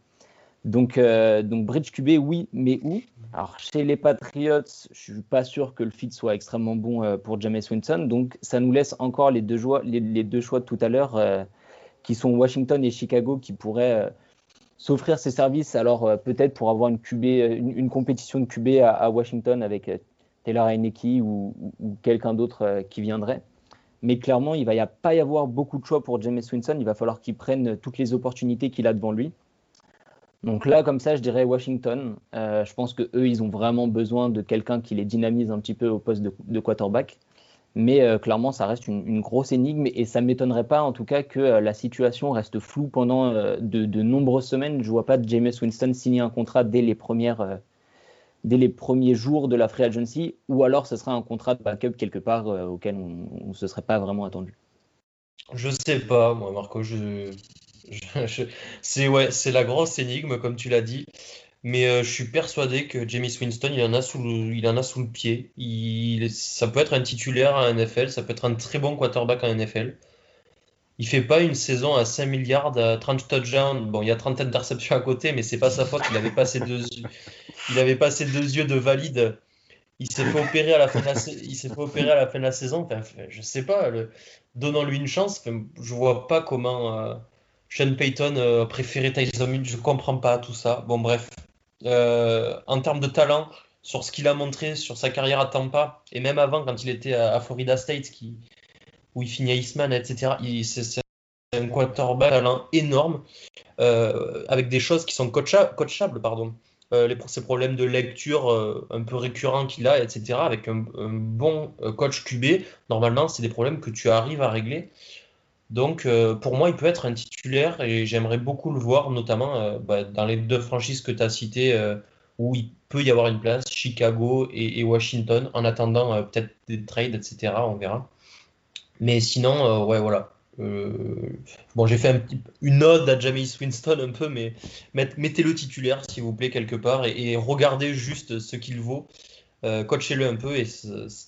Donc, donc bridge QB, oui, mais où? Alors, chez les Patriots, je suis pas sûr que le fit soit extrêmement bon pour James Winston. Donc, ça nous laisse encore les deux, choix, les, deux choix de tout à l'heure, qui sont Washington et Chicago, qui pourraient s'offrir ses services, alors euh, peut-être pour avoir une, une, compétition de QB à, Washington avec euh, Taylor Heineke ou, quelqu'un d'autre euh, qui viendrait. Mais clairement, il ne va pas y avoir beaucoup de choix pour James Winston. Il va falloir qu'il prenne toutes les opportunités qu'il a devant lui. Donc là, comme ça, je dirais Washington. je pense que eux, ils ont vraiment besoin de quelqu'un qui les dynamise un petit peu au poste de quarterback. Mais euh, clairement, ça reste une, grosse énigme et ça ne m'étonnerait pas en tout cas que euh, la situation reste floue pendant euh, de, nombreuses semaines. Je ne vois pas James Winston signer un contrat dès les, premiers jours de la free agency ou alors ce sera un contrat de backup quelque part auquel on ne se serait pas vraiment attendu. Je sais pas, moi Marco, je, c'est ouais, la grosse énigme comme tu l'as dit. Mais euh, je suis persuadé que James Winston, il en a sous le, il en a sous le pied. Ça peut être un titulaire à NFL, ça peut être un très bon quarterback en NFL. Il fait pas une saison à 5 milliards, à 30 touchdowns. Bon, il y a 30 têtes d'interception à côté, mais c'est pas sa faute. Il avait pas ses deux, il pas ses deux yeux de valide. Il s'est fait opérer à la fin de la, s'est à la fin de la saison. Enfin, je sais pas. Le... Donnons-lui une chance. je vois pas comment euh, Sean Payton euh, préférait Tyson. Je comprends pas tout ça. Bon, bref. Euh, en termes de talent, sur ce qu'il a montré sur sa carrière à Tampa, et même avant, quand il était à, Florida State, où il finit à Eastman, etc., c'est un quarterback talent énorme, euh, avec des choses qui sont coachables, pardon. Euh, les, ces problèmes de lecture un peu récurrents qu'il a, etc., avec un, bon coach QB, normalement, c'est des problèmes que tu arrives à régler. Donc, euh, pour moi, il peut être un titulaire et j'aimerais beaucoup le voir, notamment euh, bah, dans les deux franchises que tu as citées, euh, où il peut y avoir une place, Chicago et, Washington, en attendant peut-être des trades, etc. On verra. Mais sinon, ouais, voilà. bon, j'ai fait une ode à James Winston un peu, mais mettez le titulaire, s'il vous plaît, quelque part, et, regardez juste ce qu'il vaut. coachez-le un peu, et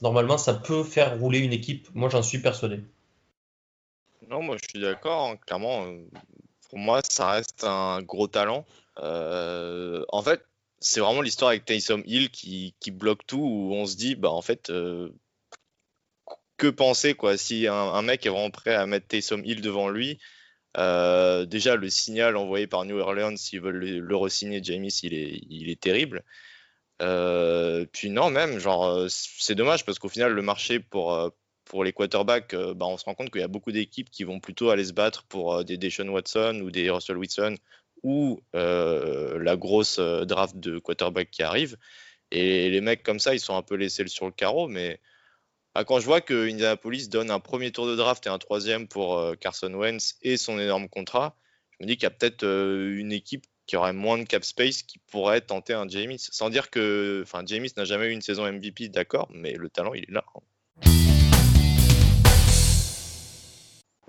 normalement, ça peut faire rouler une équipe. Moi, j'en suis persuadé. Non, moi je suis d'accord. Hein. Clairement, euh, pour moi, ça reste un gros talent. Euh, en fait, c'est vraiment l'histoire avec Taysom Hill qui, bloque tout, où on se dit, bah en fait, euh, que penser quoi Si un, mec est vraiment prêt à mettre Taysom Hill devant lui, déjà le signal envoyé par New Orleans s'ils veulent le, le re-signer, James, il est, il est terrible. puis non, même, genre, c'est dommage parce qu'au final, le marché pour, pour les quarterbacks, euh, bah, on se rend compte qu'il y a beaucoup d'équipes qui vont plutôt aller se battre pour euh, des Deshaun Watson ou des Russell Wilson ou euh, la grosse draft de quarterback qui arrive. Et les mecs comme ça, ils sont un peu laissés sur le carreau. Mais bah, quand je vois que Indianapolis donne un premier tour de draft et un troisième pour Carson Wentz et son énorme contrat, je me dis qu'il y a peut-être une équipe qui aurait moins de cap space qui pourrait tenter un James. Sans dire que, enfin, James n'a jamais eu une saison MVP, d'accord, mais le talent, il est là. Hein.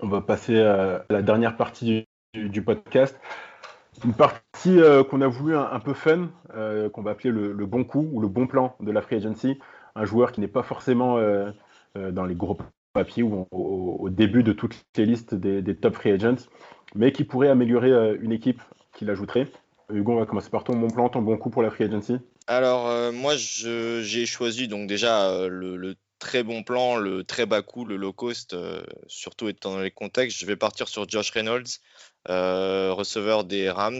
On va passer à la dernière partie du, podcast. Une partie euh, qu'on a voulu un, peu fun, euh, qu'on va appeler le, bon coup ou le bon plan de la free agency. Un joueur qui n'est pas forcément euh, dans les gros papiers ou au, début de toutes les listes des, top free agents, mais qui pourrait améliorer une équipe qui l'ajouterait. Hugo, on va commencer par ton bon plan, ton bon coup pour la free agency. Alors, moi, j'ai choisi donc déjà le, le très bon plan, le très bas coût, le low cost, euh, surtout étant dans les contextes. Je vais partir sur Josh Reynolds, euh, receveur des Rams,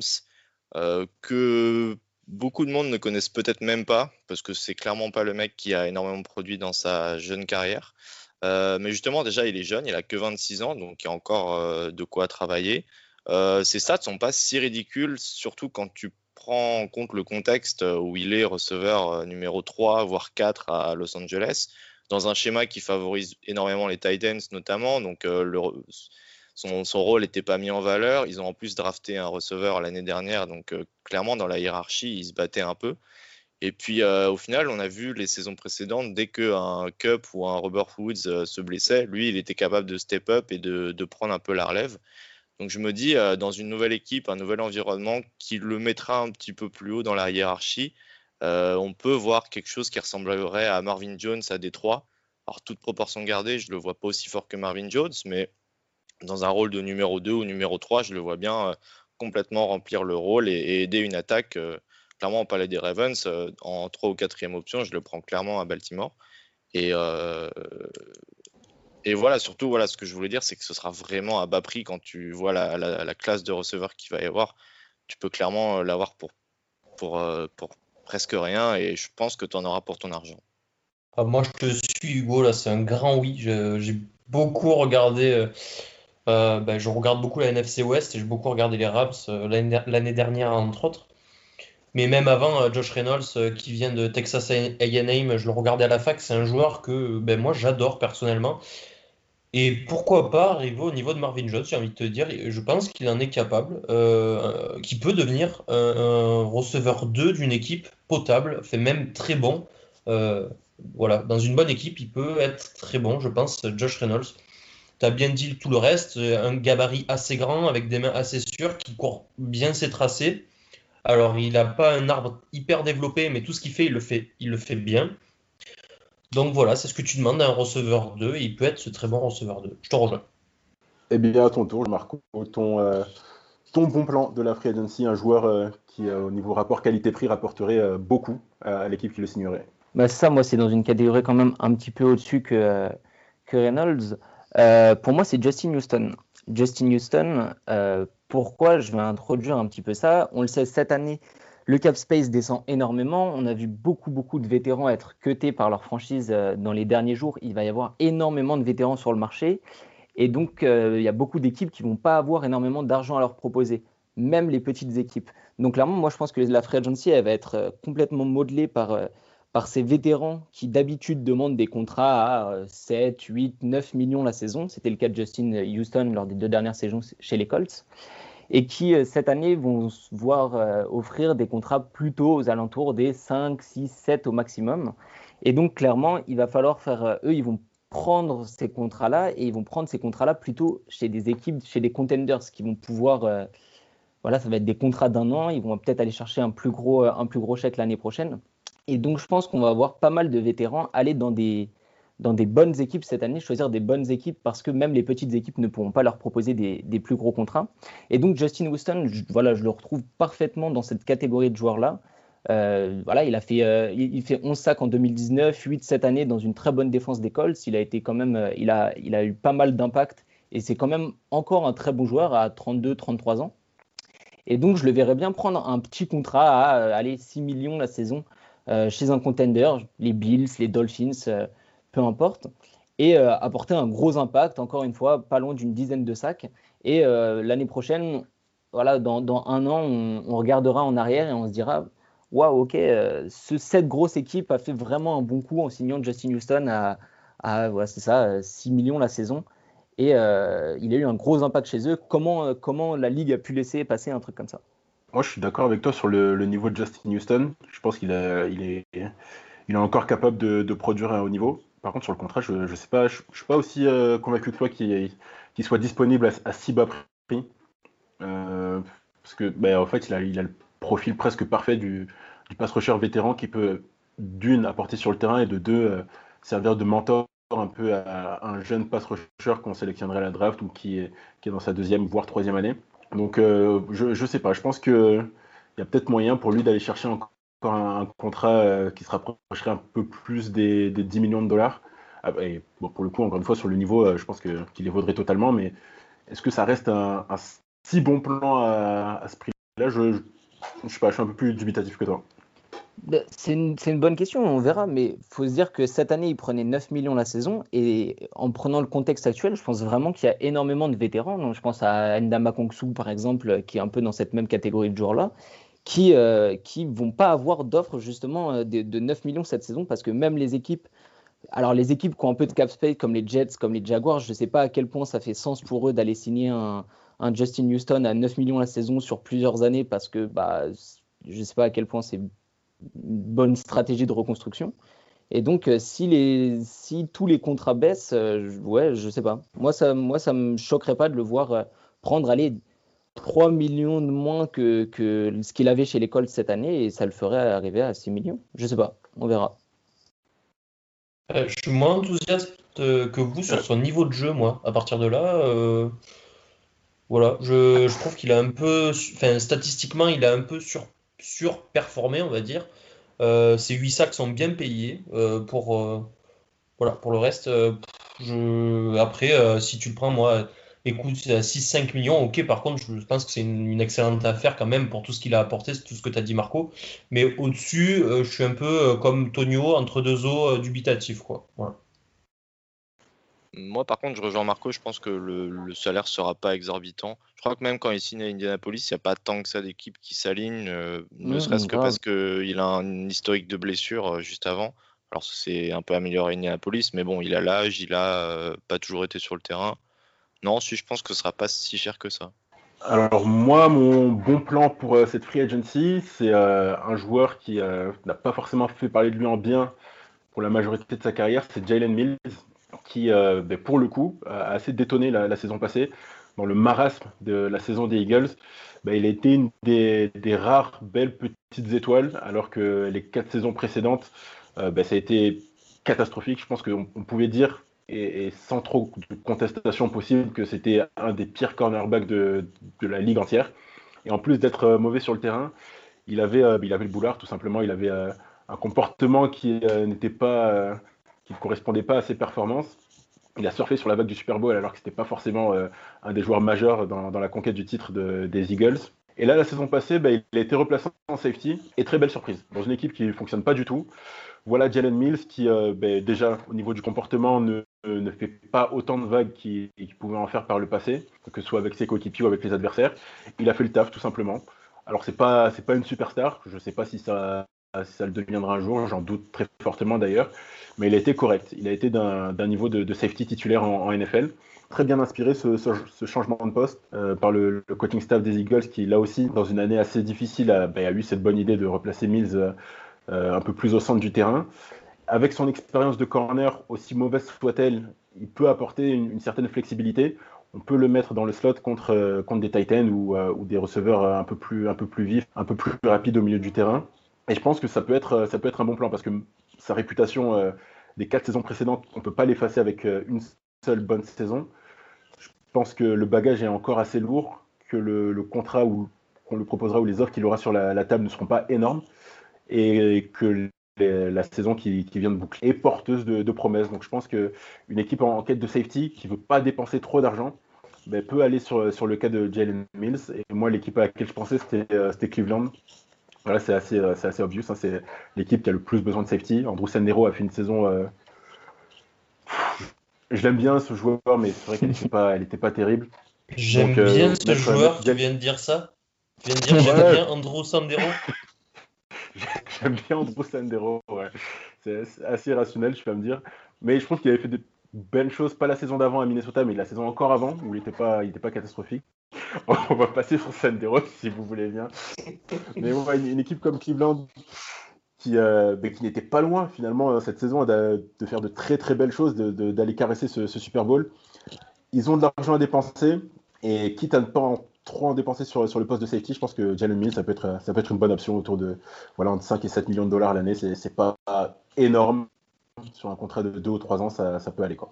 euh, que beaucoup de monde ne connaissent peut-être même pas, parce que c'est clairement pas le mec qui a énormément produit dans sa jeune carrière. mais justement, déjà, il est jeune, il a que 26 ans, donc il y a encore de quoi travailler. ses stats sont pas si ridicules, surtout quand tu prends en compte le contexte où il est receveur numéro 3, voire 4 à Los Angeles dans un schéma qui favorise énormément les Titans notamment. Donc euh, son, rôle n'était pas mis en valeur. Ils ont en plus drafté un receveur l'année dernière. Donc euh, clairement, dans la hiérarchie, ils se battaient un peu. Et puis euh, au final, on a vu les saisons précédentes, dès qu'un Cup ou un Robert Woods se blessait, lui, il était capable de step up et de, de prendre un peu la relève. Donc je me dis, dans une nouvelle équipe, un nouvel environnement qui le mettra un petit peu plus haut dans la hiérarchie, euh, on peut voir quelque chose qui ressemblerait à Marvin Jones à Détroit. Alors, toute proportion gardée, je ne le vois pas aussi fort que Marvin Jones, mais dans un rôle de numéro 2 ou numéro 3, je le vois bien euh, complètement remplir le rôle et, aider une attaque. Euh, clairement, au palais des Ravens, en 3 ou 4e option, je le prends clairement à Baltimore. Et, voilà, surtout, voilà, ce que je voulais dire, c'est que ce sera vraiment à bas prix quand tu vois la, classe de receveur qu'il va y avoir. Tu peux clairement l'avoir pour, pour presque rien et je pense que tu en auras pour ton argent. Ah, moi, je te suis, Hugo, là, c'est un grand oui. J'ai beaucoup regardé, euh, euh, ben, je regarde beaucoup la NFC West et j'ai beaucoup regardé les Raps euh, l'année dernière, entre autres. Mais même avant, Josh Reynolds, qui vient de Texas A&M, je le regardais à la fac, c'est un joueur que ben, moi j'adore personnellement. Et pourquoi pas arriver au niveau de Marvin Jones, j'ai envie de te dire, je pense qu'il en est capable, euh, qu'il peut devenir un, receveur 2 d'une équipe potable, fait même très bon. Euh, voilà, dans une bonne équipe, il peut être très bon, je pense, Josh Reynolds. Tu as bien dit tout le reste, un gabarit assez grand, avec des mains assez sûres, qui court bien ses tracés. Alors, il n'a pas un arbre hyper développé, mais tout ce qu'il fait, il le fait, il le fait bien. Donc voilà, c'est ce que tu demandes à un receveur 2 et il peut être ce très bon receveur 2. Je te rejoins. Eh bien, à ton tour, Marco, ton, euh, ton bon plan de la Free Agency, un joueur euh, qui, euh, au niveau rapport qualité-prix, rapporterait beaucoup à l'équipe qui le signerait. Bah ça, moi, c'est dans une catégorie quand même un petit peu au-dessus que, que Reynolds. pour moi, c'est Justin Houston. Justin Houston, pourquoi je vais introduire un petit peu ça? On le sait, cette année, le cap space descend énormément. On a vu beaucoup, beaucoup de vétérans être cutés par leur franchise euh, dans les derniers jours. Il va y avoir énormément de vétérans sur le marché. Et donc, euh, il y a beaucoup d'équipes qui ne vont pas avoir énormément d'argent à leur proposer, même les petites équipes. Donc, clairement, moi, je pense que la free agency, elle va être euh, complètement modelée par, par ces vétérans qui d'habitude demandent des contrats à 7, 8, 9 millions la saison. C'était le cas de Justin Houston lors des deux dernières saisons chez les Colts. Et qui, euh, cette année, vont voir euh, offrir des contrats plutôt aux alentours des 5, 6, 7 au maximum. Et donc, clairement, il va falloir faire. Euh, eux, ils vont prendre ces contrats-là et ils vont prendre ces contrats-là plutôt chez des équipes, chez des contenders qui vont pouvoir. voilà, ça va être des contrats d'un an. Ils vont peut-être aller chercher un plus gros, un plus gros chèque l'année prochaine. Et donc, je pense qu'on va avoir pas mal de vétérans aller dans des, dans des bonnes équipes cette année, choisir des bonnes équipes parce que même les petites équipes ne pourront pas leur proposer des, des plus gros contrats. Et donc, Justin Houston, je, voilà, je le retrouve parfaitement dans cette catégorie de joueurs-là. Euh, voilà, il a fait, euh, il, fait 11 sacs en 2019, 8 cette année dans une très bonne défense d'école. Il a été quand même, euh, il a, il a eu pas mal d'impact et c'est quand même encore un très bon joueur à 32-33 ans. Et donc, je le verrais bien prendre un petit contrat à aller 6 millions la saison euh, chez un contender, les Bills, les Dolphins, euh, peu importe, et euh, apporter un gros impact, encore une fois, pas loin d'une dizaine de sacs. Et l'année prochaine, voilà, dans, dans, un an, on, regardera en arrière et on se dira waouh, ok, ce, cette grosse équipe a fait vraiment un bon coup en signant Justin Houston à, à c'est ça, 6 millions la saison. Et il a eu un gros impact chez eux. Comment, comment la ligue a pu laisser passer un truc comme ça? Moi, je suis d'accord avec toi sur le, niveau de Justin Houston. Je pense qu'il il est, il est encore capable de, produire un haut niveau. Par contre, sur le contrat, je ne sais pas, je, suis pas aussi euh, convaincu que toi qu'il soit disponible à, si bas prix. Euh, parce que, ben, en fait, il a, le profil presque parfait du, du pass rusher vétéran qui peut, d'une, apporter sur le terrain et de deux, euh, servir de mentor un peu à, un jeune pass rusher qu'on sélectionnerait à la draft ou qui est, dans sa deuxième, voire troisième année. Donc, je ne sais pas. Je pense qu'il y a peut-être moyen pour lui d'aller chercher encore un, contrat euh, qui se rapprocherait un peu plus des, 10 millions de dollars. Ah, et, bon, pour le coup, encore une fois, sur le niveau, euh, je pense qu'il les vaudrait totalement. Mais est-ce que ça reste un, si bon plan à, ce prix-là? Je, je, je, suis un peu plus dubitatif que toi. Bah, c'est une, bonne question, on verra, mais il faut se dire que cette année, il prenait 9 millions la saison, et en prenant le contexte actuel, je pense vraiment qu'il y a énormément de vétérans. Je pense à Ndama Kongsu, par exemple, qui est un peu dans cette même catégorie de joueurs-là, qui ne euh, qui vont pas avoir d'offres justement euh, de, de, 9 millions cette saison, parce que même les équipes, alors les équipes qui ont un peu de cap space, comme les Jets, comme les Jaguars, je ne sais pas à quel point ça fait sens pour eux d'aller signer un, Justin Houston à 9 millions la saison sur plusieurs années, parce que bah, je ne sais pas à quel point c'est bonne stratégie de reconstruction. Et donc, euh, si, les, si tous les contrats baissent, ouais, je sais pas. Moi, ça, moi, ça me choquerait pas de le voir prendre, allez, 3 millions de moins que, que ce qu'il avait chez l'école cette année et ça le ferait arriver à 6 millions. Je sais pas, on verra. je suis moins enthousiaste que vous sur son niveau de jeu, moi. À partir de là, voilà, je, je trouve qu'il a un peu, enfin, statistiquement, il a un peu sur surperformé, on va dire. Euh, ces 8 sacs sont bien payés. Euh, pour, euh, voilà, pour le reste, je... après, si tu le prends, moi, écoute, 6-5 millions, ok, par contre, je pense que c'est une, excellente affaire quand même pour tout ce qu'il a apporté, c'est tout ce que tu as dit, Marco. Mais au-dessus, je suis un peu comme Tonio, entre deux eaux, dubitatif, quoi. Voilà. Moi, par contre, je rejoins Marco. Je pense que le, le salaire sera pas exorbitant. Je crois que même quand il signe à Indianapolis, il n'y a pas tant que ça d'équipes qui s'alignent, euh, ne serait-ce que parce qu'il a un historique de blessures euh, juste avant. Alors, c'est un peu amélioré à Indianapolis, mais bon, il a l'âge, il a euh, pas toujours été sur le terrain. Non, je pense que ce sera pas si cher que ça. Alors moi, mon bon plan pour cette free agency, c'est un joueur qui n'a pas forcément fait parler de lui en bien pour la majorité de sa carrière, c'est Jalen Mills qui, euh, ben, pour le coup, a assez détonné la, saison passée. Dans le marasme de la saison des Eagles, ben, il a été une des, rares belles petites étoiles, alors que les quatre saisons précédentes, euh, ben, ça a été catastrophique. Je pense qu'on pouvait dire, et, sans trop de contestation possible, que c'était un des pires cornerbacks de, la ligue entière. Et en plus d'être euh, mauvais sur le terrain, il avait, il avait le boulard, tout simplement. Il avait un comportement qui n'était pas qui ne correspondait pas à ses performances. Il a surfé sur la vague du Super Bowl alors que ce n'était pas forcément euh, un des joueurs majeurs dans, la conquête du titre des Eagles. Et là, la saison passée, bah, il a été replacé en safety et très belle surprise dans une équipe qui ne fonctionne pas du tout. Voilà Jalen Mills qui, euh, bah, déjà, au niveau du comportement, ne, ne fait pas autant de vagues qu'il pouvait en faire par le passé, que ce soit avec ses coéquipiers ou avec les adversaires. Il a fait le taf, tout simplement. Alors, c'est pas, pas une superstar. Je ne sais pas si ça ça le deviendra un jour, j'en doute très fortement d'ailleurs, mais il a été correct. Il a été d'un niveau de, safety titulaire en, NFL. Très bien inspiré ce, changement de poste euh, par le, coaching staff des Eagles qui, là aussi, dans une année assez difficile, a, bah, eu cette bonne idée de replacer Mills euh, un peu plus au centre du terrain. Avec son expérience de corner, aussi mauvaise soit-elle, il peut apporter une, certaine flexibilité. On peut le mettre dans le slot contre, euh, des Titans ou, ou, des receveurs un peu, plus, vifs, un peu plus rapides au milieu du terrain. Et je pense que ça peut être, un bon plan parce que sa réputation euh, des quatre saisons précédentes, on ne peut pas l'effacer avec euh, une seule bonne saison. Je pense que le bagage est encore assez lourd, que le, contrat qu'on lui proposera ou les offres qu'il aura sur la, table ne seront pas énormes et que la saison qui, vient de boucler est porteuse de, promesses. Donc je pense qu'une équipe en, quête de safety qui ne veut pas dépenser trop d'argent ben, peut aller sur, sur le cas de Jalen Mills. Et moi, l'équipe à laquelle je pensais, c'était euh, Cleveland. Voilà, c'est assez, euh, c'est assez obvious. Hein, c'est l'équipe qui a le plus besoin de safety. Andrew Sandero a fait une saison. Euh, je l'aime bien ce joueur, mais c'est vrai qu'elle n'était pas, elle pas terrible. J'aime euh, bien ce joueur. Tu viens de dire ça Tu viens de dire j'aime bien Andrew Sandero J'aime bien Andrew Sandero. Ouais. C'est assez rationnel, je peux me dire. Mais je trouve qu'il avait fait des belles choses, pas la saison d'avant à Minnesota, mais la saison encore avant, où il n'était pas, pas catastrophique. on va passer sur Sandero si vous voulez bien. Mais on voit une, équipe comme Cleveland qui, euh, ben, qui n'était pas loin finalement hein, cette saison de, faire de très très belles choses, d'aller caresser ce, Super Bowl. Ils ont de l'argent à dépenser et quitte à ne pas trop en dépenser sur, sur le poste de safety, je pense que Jalen Mills, ça peut être, ça peut être une bonne option autour de voilà, entre 5 et 7 millions de dollars l'année. C'est pas énorme. Sur un contrat de 2 ou 3 ans, ça, ça peut aller. Quoi.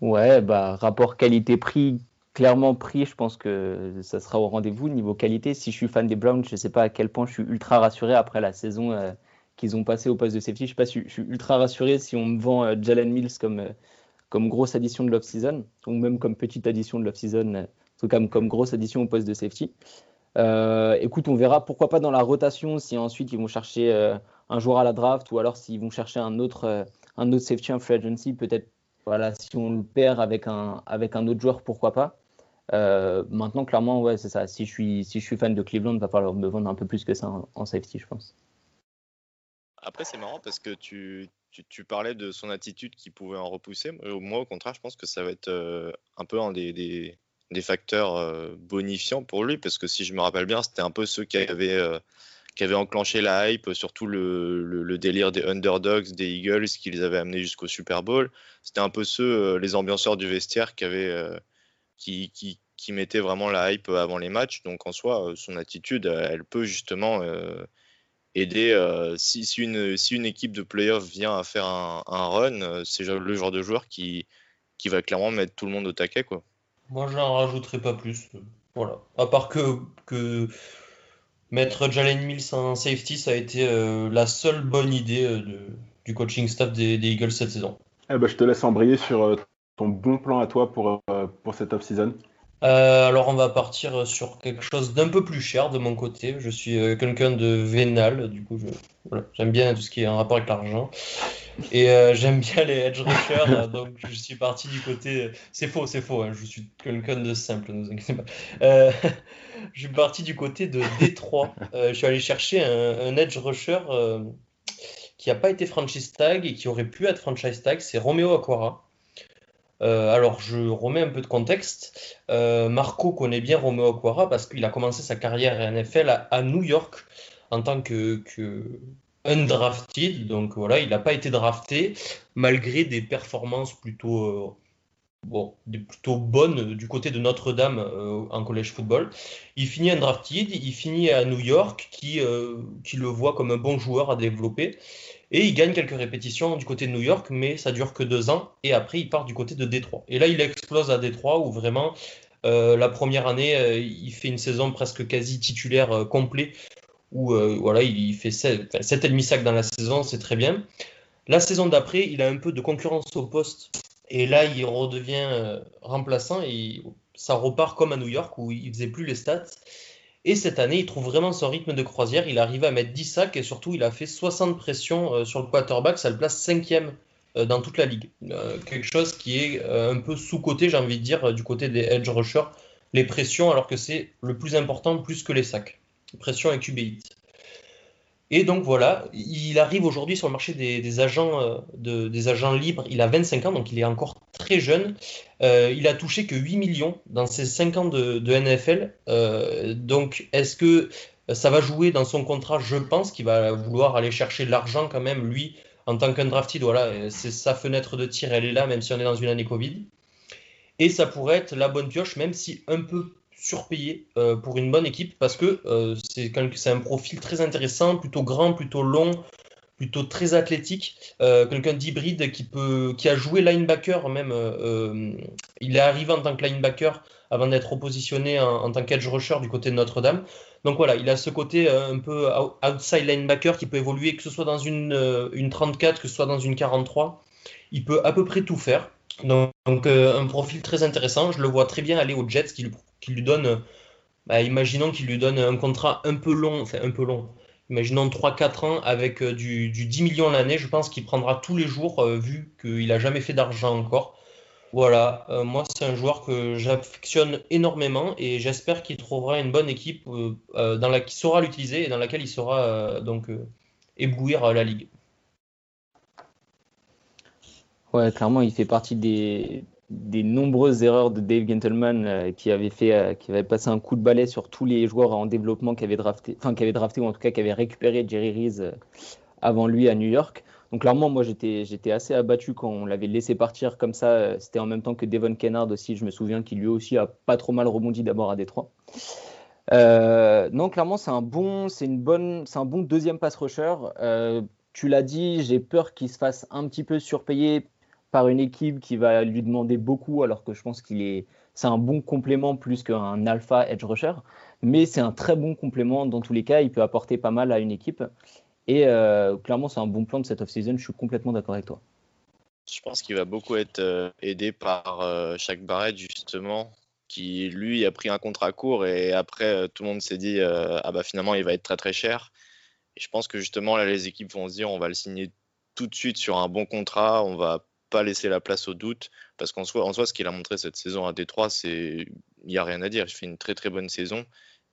Ouais, bah, rapport qualité-prix clairement pris, je pense que ça sera au rendez-vous. Niveau qualité, si je suis fan des Browns, je ne sais pas à quel point je suis ultra rassuré après la saison euh, qu'ils ont passé au poste de safety. Je sais pas si je suis ultra rassuré si on me vend euh, Jalen Mills comme, euh, comme grosse addition de l'off-season, ou même comme petite addition de l'off-season, comme grosse addition au poste de safety. écoute, on verra pourquoi pas dans la rotation si ensuite ils vont chercher un joueur à la draft ou alors s'ils vont chercher un autre, un autre safety en free agency, peut-être voilà, si on le perd avec un, avec un autre joueur, pourquoi pas. Euh, maintenant, clairement, ouais, c'est ça. Si je, suis, si je suis fan de Cleveland, il va falloir me vendre un peu plus que ça en, safety, je pense. Après, c'est marrant parce que tu, tu, parlais de son attitude qui pouvait en repousser. Moi, au contraire, je pense que ça va être euh, un peu un des, des facteurs euh, bonifiants pour lui parce que si je me rappelle bien, c'était un peu ceux qui avaient, qui avaient enclenché la hype, surtout le, délire des underdogs, des Eagles qui les avaient amenés jusqu'au Super Bowl. C'était un peu ceux, les ambianceurs du vestiaire qui avaient qui, mettait vraiment la hype avant les matchs. Donc en soi, euh, son attitude, euh, elle peut justement euh, aider. si, une, si une équipe de playoffs vient à faire un, run, c'est le genre de joueur qui, qui va clairement mettre tout le monde au taquet. Quoi. Moi, je n'en rajouterai pas plus. Voilà. À part que, mettre Jalen Mills en safety, ça a été la seule bonne idée de, du coaching staff des, Eagles cette saison. Eh ben, je te laisse embrayer sur ton bon plan à toi pour, euh, pour cette off-season euh, alors on va partir sur quelque chose d'un peu plus cher de mon côté. Je suis euh, quelqu'un de vénal, du coup j'aime bien tout ce qui est en rapport avec l'argent. Et j'aime bien les edge rushers, donc je suis parti du côté... C'est faux, c'est faux, hein, je suis quelqu'un de simple, ne vous inquiétez pas. je suis parti du côté de Détroit. je suis allé chercher un, un edge rusher qui n'a pas été franchise tag et qui aurait pu être franchise tag, c'est Romeo Aquara. Euh, alors, je remets un peu de contexte. Euh, Marco connaît bien Romeo Aquara parce qu'il a commencé sa carrière à NFL à, New York en tant que, undrafted. Donc voilà, il n'a pas été drafté malgré des performances plutôt, euh, bonnes du côté de Notre-Dame en collège football. Il finit undrafted, il finit à New York qui le voit comme un bon joueur à développer. Et il gagne quelques répétitions du côté de New York, mais ça dure que deux ans. Et après, il part du côté de Détroit. Et là, il explose à Détroit, où vraiment, euh, la première année, euh, il fait une saison presque quasi titulaire euh, complet, où voilà, il fait 7,5 sacs dans la saison, c'est très bien. La saison d'après, il a un peu de concurrence au poste. Et là, il redevient remplaçant et ça repart comme à New York, où il faisait plus les stats. Et cette année, il trouve vraiment son rythme de croisière. Il arrive à mettre 10 sacs et surtout, il a fait 60 pressions euh, sur le quarterback. Ça le place cinquième euh, dans toute la ligue. Euh, quelque chose qui est un peu sous-côté, j'ai envie de dire, du côté des edge rushers. Les pressions, alors que c'est le plus important, plus que les sacs. Pression et QB Et donc voilà, il arrive aujourd'hui sur le marché des, agents, de, des agents libres. Il a 25 ans, donc il est encore très jeune. il a touché que 8 millions dans ses 5 ans de, NFL. donc est-ce que ça va jouer dans son contrat? Je pense qu'il va vouloir aller chercher l'argent quand même, lui, en tant qu'undrafted. Voilà, c'est sa fenêtre de tir, elle est là, même si on est dans une année Covid. Et ça pourrait être la bonne pioche, même si un peu surpayé euh, pour une bonne équipe, parce que euh, c'est un profil très intéressant, plutôt grand, plutôt long, plutôt très athlétique, euh, quelqu'un d'hybride qui qui a joué linebacker même. il est arrivé en tant que linebacker avant d'être repositionné en, tant qu'edge rusher du côté de Notre-Dame. Donc voilà, il a ce côté un peu outside linebacker qui peut évoluer, que ce soit dans une, une 34, que ce soit dans une 43. Il peut à peu près tout faire. Donc, un profil très intéressant. Je le vois très bien aller aux Jets qui, lui donne, bah, imaginons qu'il lui donne un contrat un peu long, enfin un peu long. Imaginons 3-4 ans avec euh, du, 10 millions l'année. Je pense qu'il prendra tous les jours euh, vu qu'il n'a jamais fait d'argent encore. Voilà, moi c'est un joueur que j'affectionne énormément et j'espère qu'il trouvera une bonne équipe dans la, qui saura l'utiliser et dans laquelle il saura donc éblouir la ligue. Ouais, clairement, il fait partie des, des nombreuses erreurs de Dave Gentleman euh, qui avait fait, euh, qui avait passé un coup de balai sur tous les joueurs en développement qui avaient drafté, enfin qui drafté ou en tout cas qui avait récupéré Jerry Reese euh, avant lui à New York. Donc clairement, moi j'étais j'étais assez abattu quand on l'avait laissé partir comme ça. C'était en même temps que Devon Kennard aussi. Je me souviens qu'il lui aussi a pas trop mal rebondi d'abord à Détroit. non, clairement, c'est un bon, c'est une bonne, c'est un bon deuxième pass rusher. tu l'as dit, j'ai peur qu'il se fasse un petit peu surpayer par une équipe qui va lui demander beaucoup, alors que je pense qu'il est, c'est un bon complément plus qu'un alpha edge rusher, mais c'est un très bon complément dans tous les cas. Il peut apporter pas mal à une équipe. Et euh, clairement, c'est un bon plan de cette off-season. Je suis complètement d'accord avec toi. Je pense qu'il va beaucoup être euh, aidé par euh, Shaq Barrett, justement, qui lui a pris un contrat court et après, tout le monde s'est dit Ah bah finalement, il va être très très cher. Et je pense que justement, là, les équipes vont se dire On va le signer tout de suite sur un bon contrat, on va pas laisser la place au doute, parce qu'en soi, en soi, ce qu'il a montré cette saison à Détroit, c'est il n'y a rien à dire. Il fait une très très bonne saison.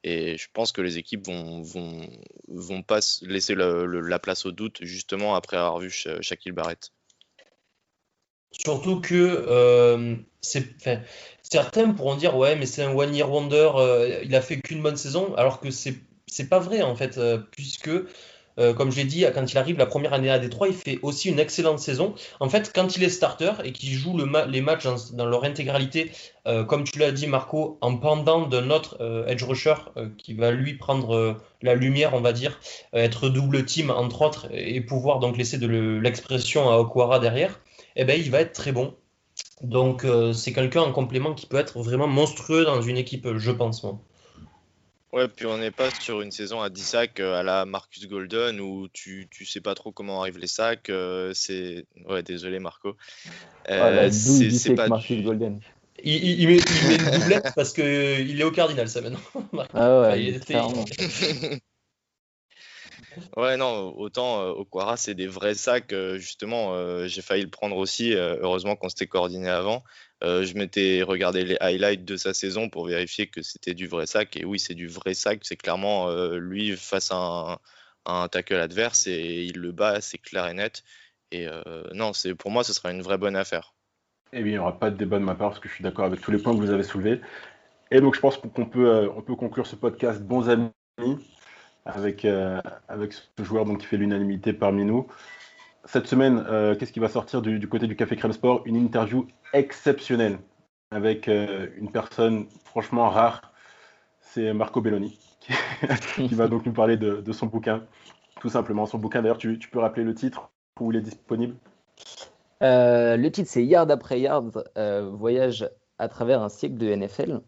Et je pense que les équipes vont, vont, vont pas laisser la place au doute, justement, après avoir vu Shaquille Barrett. Surtout que euh, certains pourront dire ouais mais c'est un one year wonder, euh, il a fait qu'une bonne saison, alors que c'est c'est pas vrai en fait, euh, puisque euh, comme j'ai dit, quand il arrive la première année à Détroit, il fait aussi une excellente saison. En fait, quand il est starter et qu'il joue les matchs dans, leur intégralité, euh, comme tu l'as dit, Marco, en pendant d'un autre euh, edge rusher qui va lui prendre la lumière, on va dire, être double team entre autres et pouvoir donc laisser de l'expression à Okwara derrière, eh ben, il va être très bon. Donc, c'est quelqu'un en complément qui peut être vraiment monstrueux dans une équipe, je pense. Ouais, puis on n'est pas sur une saison à 10 sacs euh, à la Marcus Golden où tu, tu sais pas trop comment arrivent les sacs. Euh, c'est ouais, désolé Marco. Euh, c'est pas Marcus Golden. Il, il, met, il, met, une doublette parce qu'il est au Cardinal, ça maintenant. ah ouais, il Ouais, non, autant euh, Okwara, c'est des vrais sacs. justement, j'ai failli le prendre aussi. heureusement qu'on s'était coordonné avant. Euh, je m'étais regardé les highlights de sa saison pour vérifier que c'était du vrai sac. Et oui, c'est du vrai sac. C'est clairement euh, lui face à un, tackle adverse et il le bat, c'est clair et net. Et euh, non, pour moi, ce sera une vraie bonne affaire. Eh oui, il n'y aura pas de débat de ma part parce que je suis d'accord avec tous les points que vous avez soulevés. Et donc, je pense qu'on peut, peut conclure ce podcast bons amis avec, avec ce joueur donc, qui fait l'unanimité parmi nous cette semaine, euh, qu'est-ce qui va sortir du, côté du Café Crème Sport? Une interview exceptionnelle avec euh, une personne franchement rare. C'est Marco Belloni qui, va donc nous parler de, son bouquin, tout simplement. Son bouquin, d'ailleurs, tu, peux rappeler le titre où il est disponible? Euh, Le titre, c'est Yard après Yard, voyage à travers un siècle de NFL.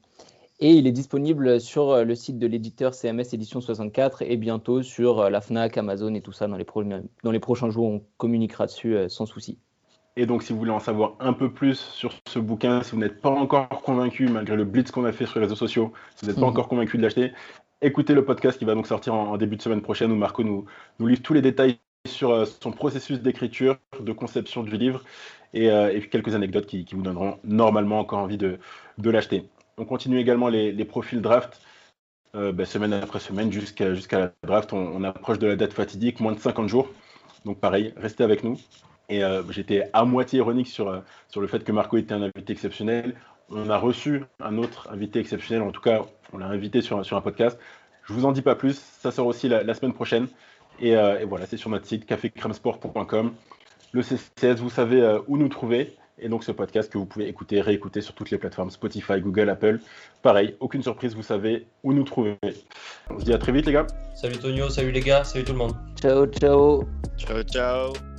Et il est disponible sur euh, le site de l'éditeur CMS Édition 64 et bientôt sur euh, la FNAC, Amazon et tout ça. Dans les, dans les prochains jours, on communiquera dessus euh, sans souci. Et donc, si vous voulez en savoir un peu plus sur ce bouquin, si vous n'êtes pas encore convaincu, malgré le blitz qu'on a fait sur les réseaux sociaux, si vous n'êtes pas mhm. encore convaincu de l'acheter, écoutez le podcast qui va donc sortir en, début de semaine prochaine où Marco nous, nous livre tous les détails sur son processus d'écriture, de conception du livre et, et quelques anecdotes qui, qui, vous donneront normalement encore envie de, de l'acheter. On continue également les, profils draft euh, bah, semaine après semaine jusqu'à la draft. On, approche de la date fatidique, moins de 50 jours. Donc pareil, restez avec nous. Et euh, j'étais à moitié ironique sur, euh, sur le fait que Marco était un invité exceptionnel. On a reçu un autre invité exceptionnel, en tout cas, on l'a invité sur, un podcast. Je vous en dis pas plus, ça sort aussi la, semaine prochaine. Et, et voilà, c'est sur notre site cafécremesport.com. Le CCS, vous savez où nous trouver. Et donc ce podcast que vous pouvez écouter, réécouter sur toutes les plateformes Spotify, Google, Apple. Pareil, aucune surprise, vous savez où nous trouver. On se dit à très vite les gars. Salut Tonio, salut les gars, salut tout le monde. Ciao, ciao. Ciao, ciao.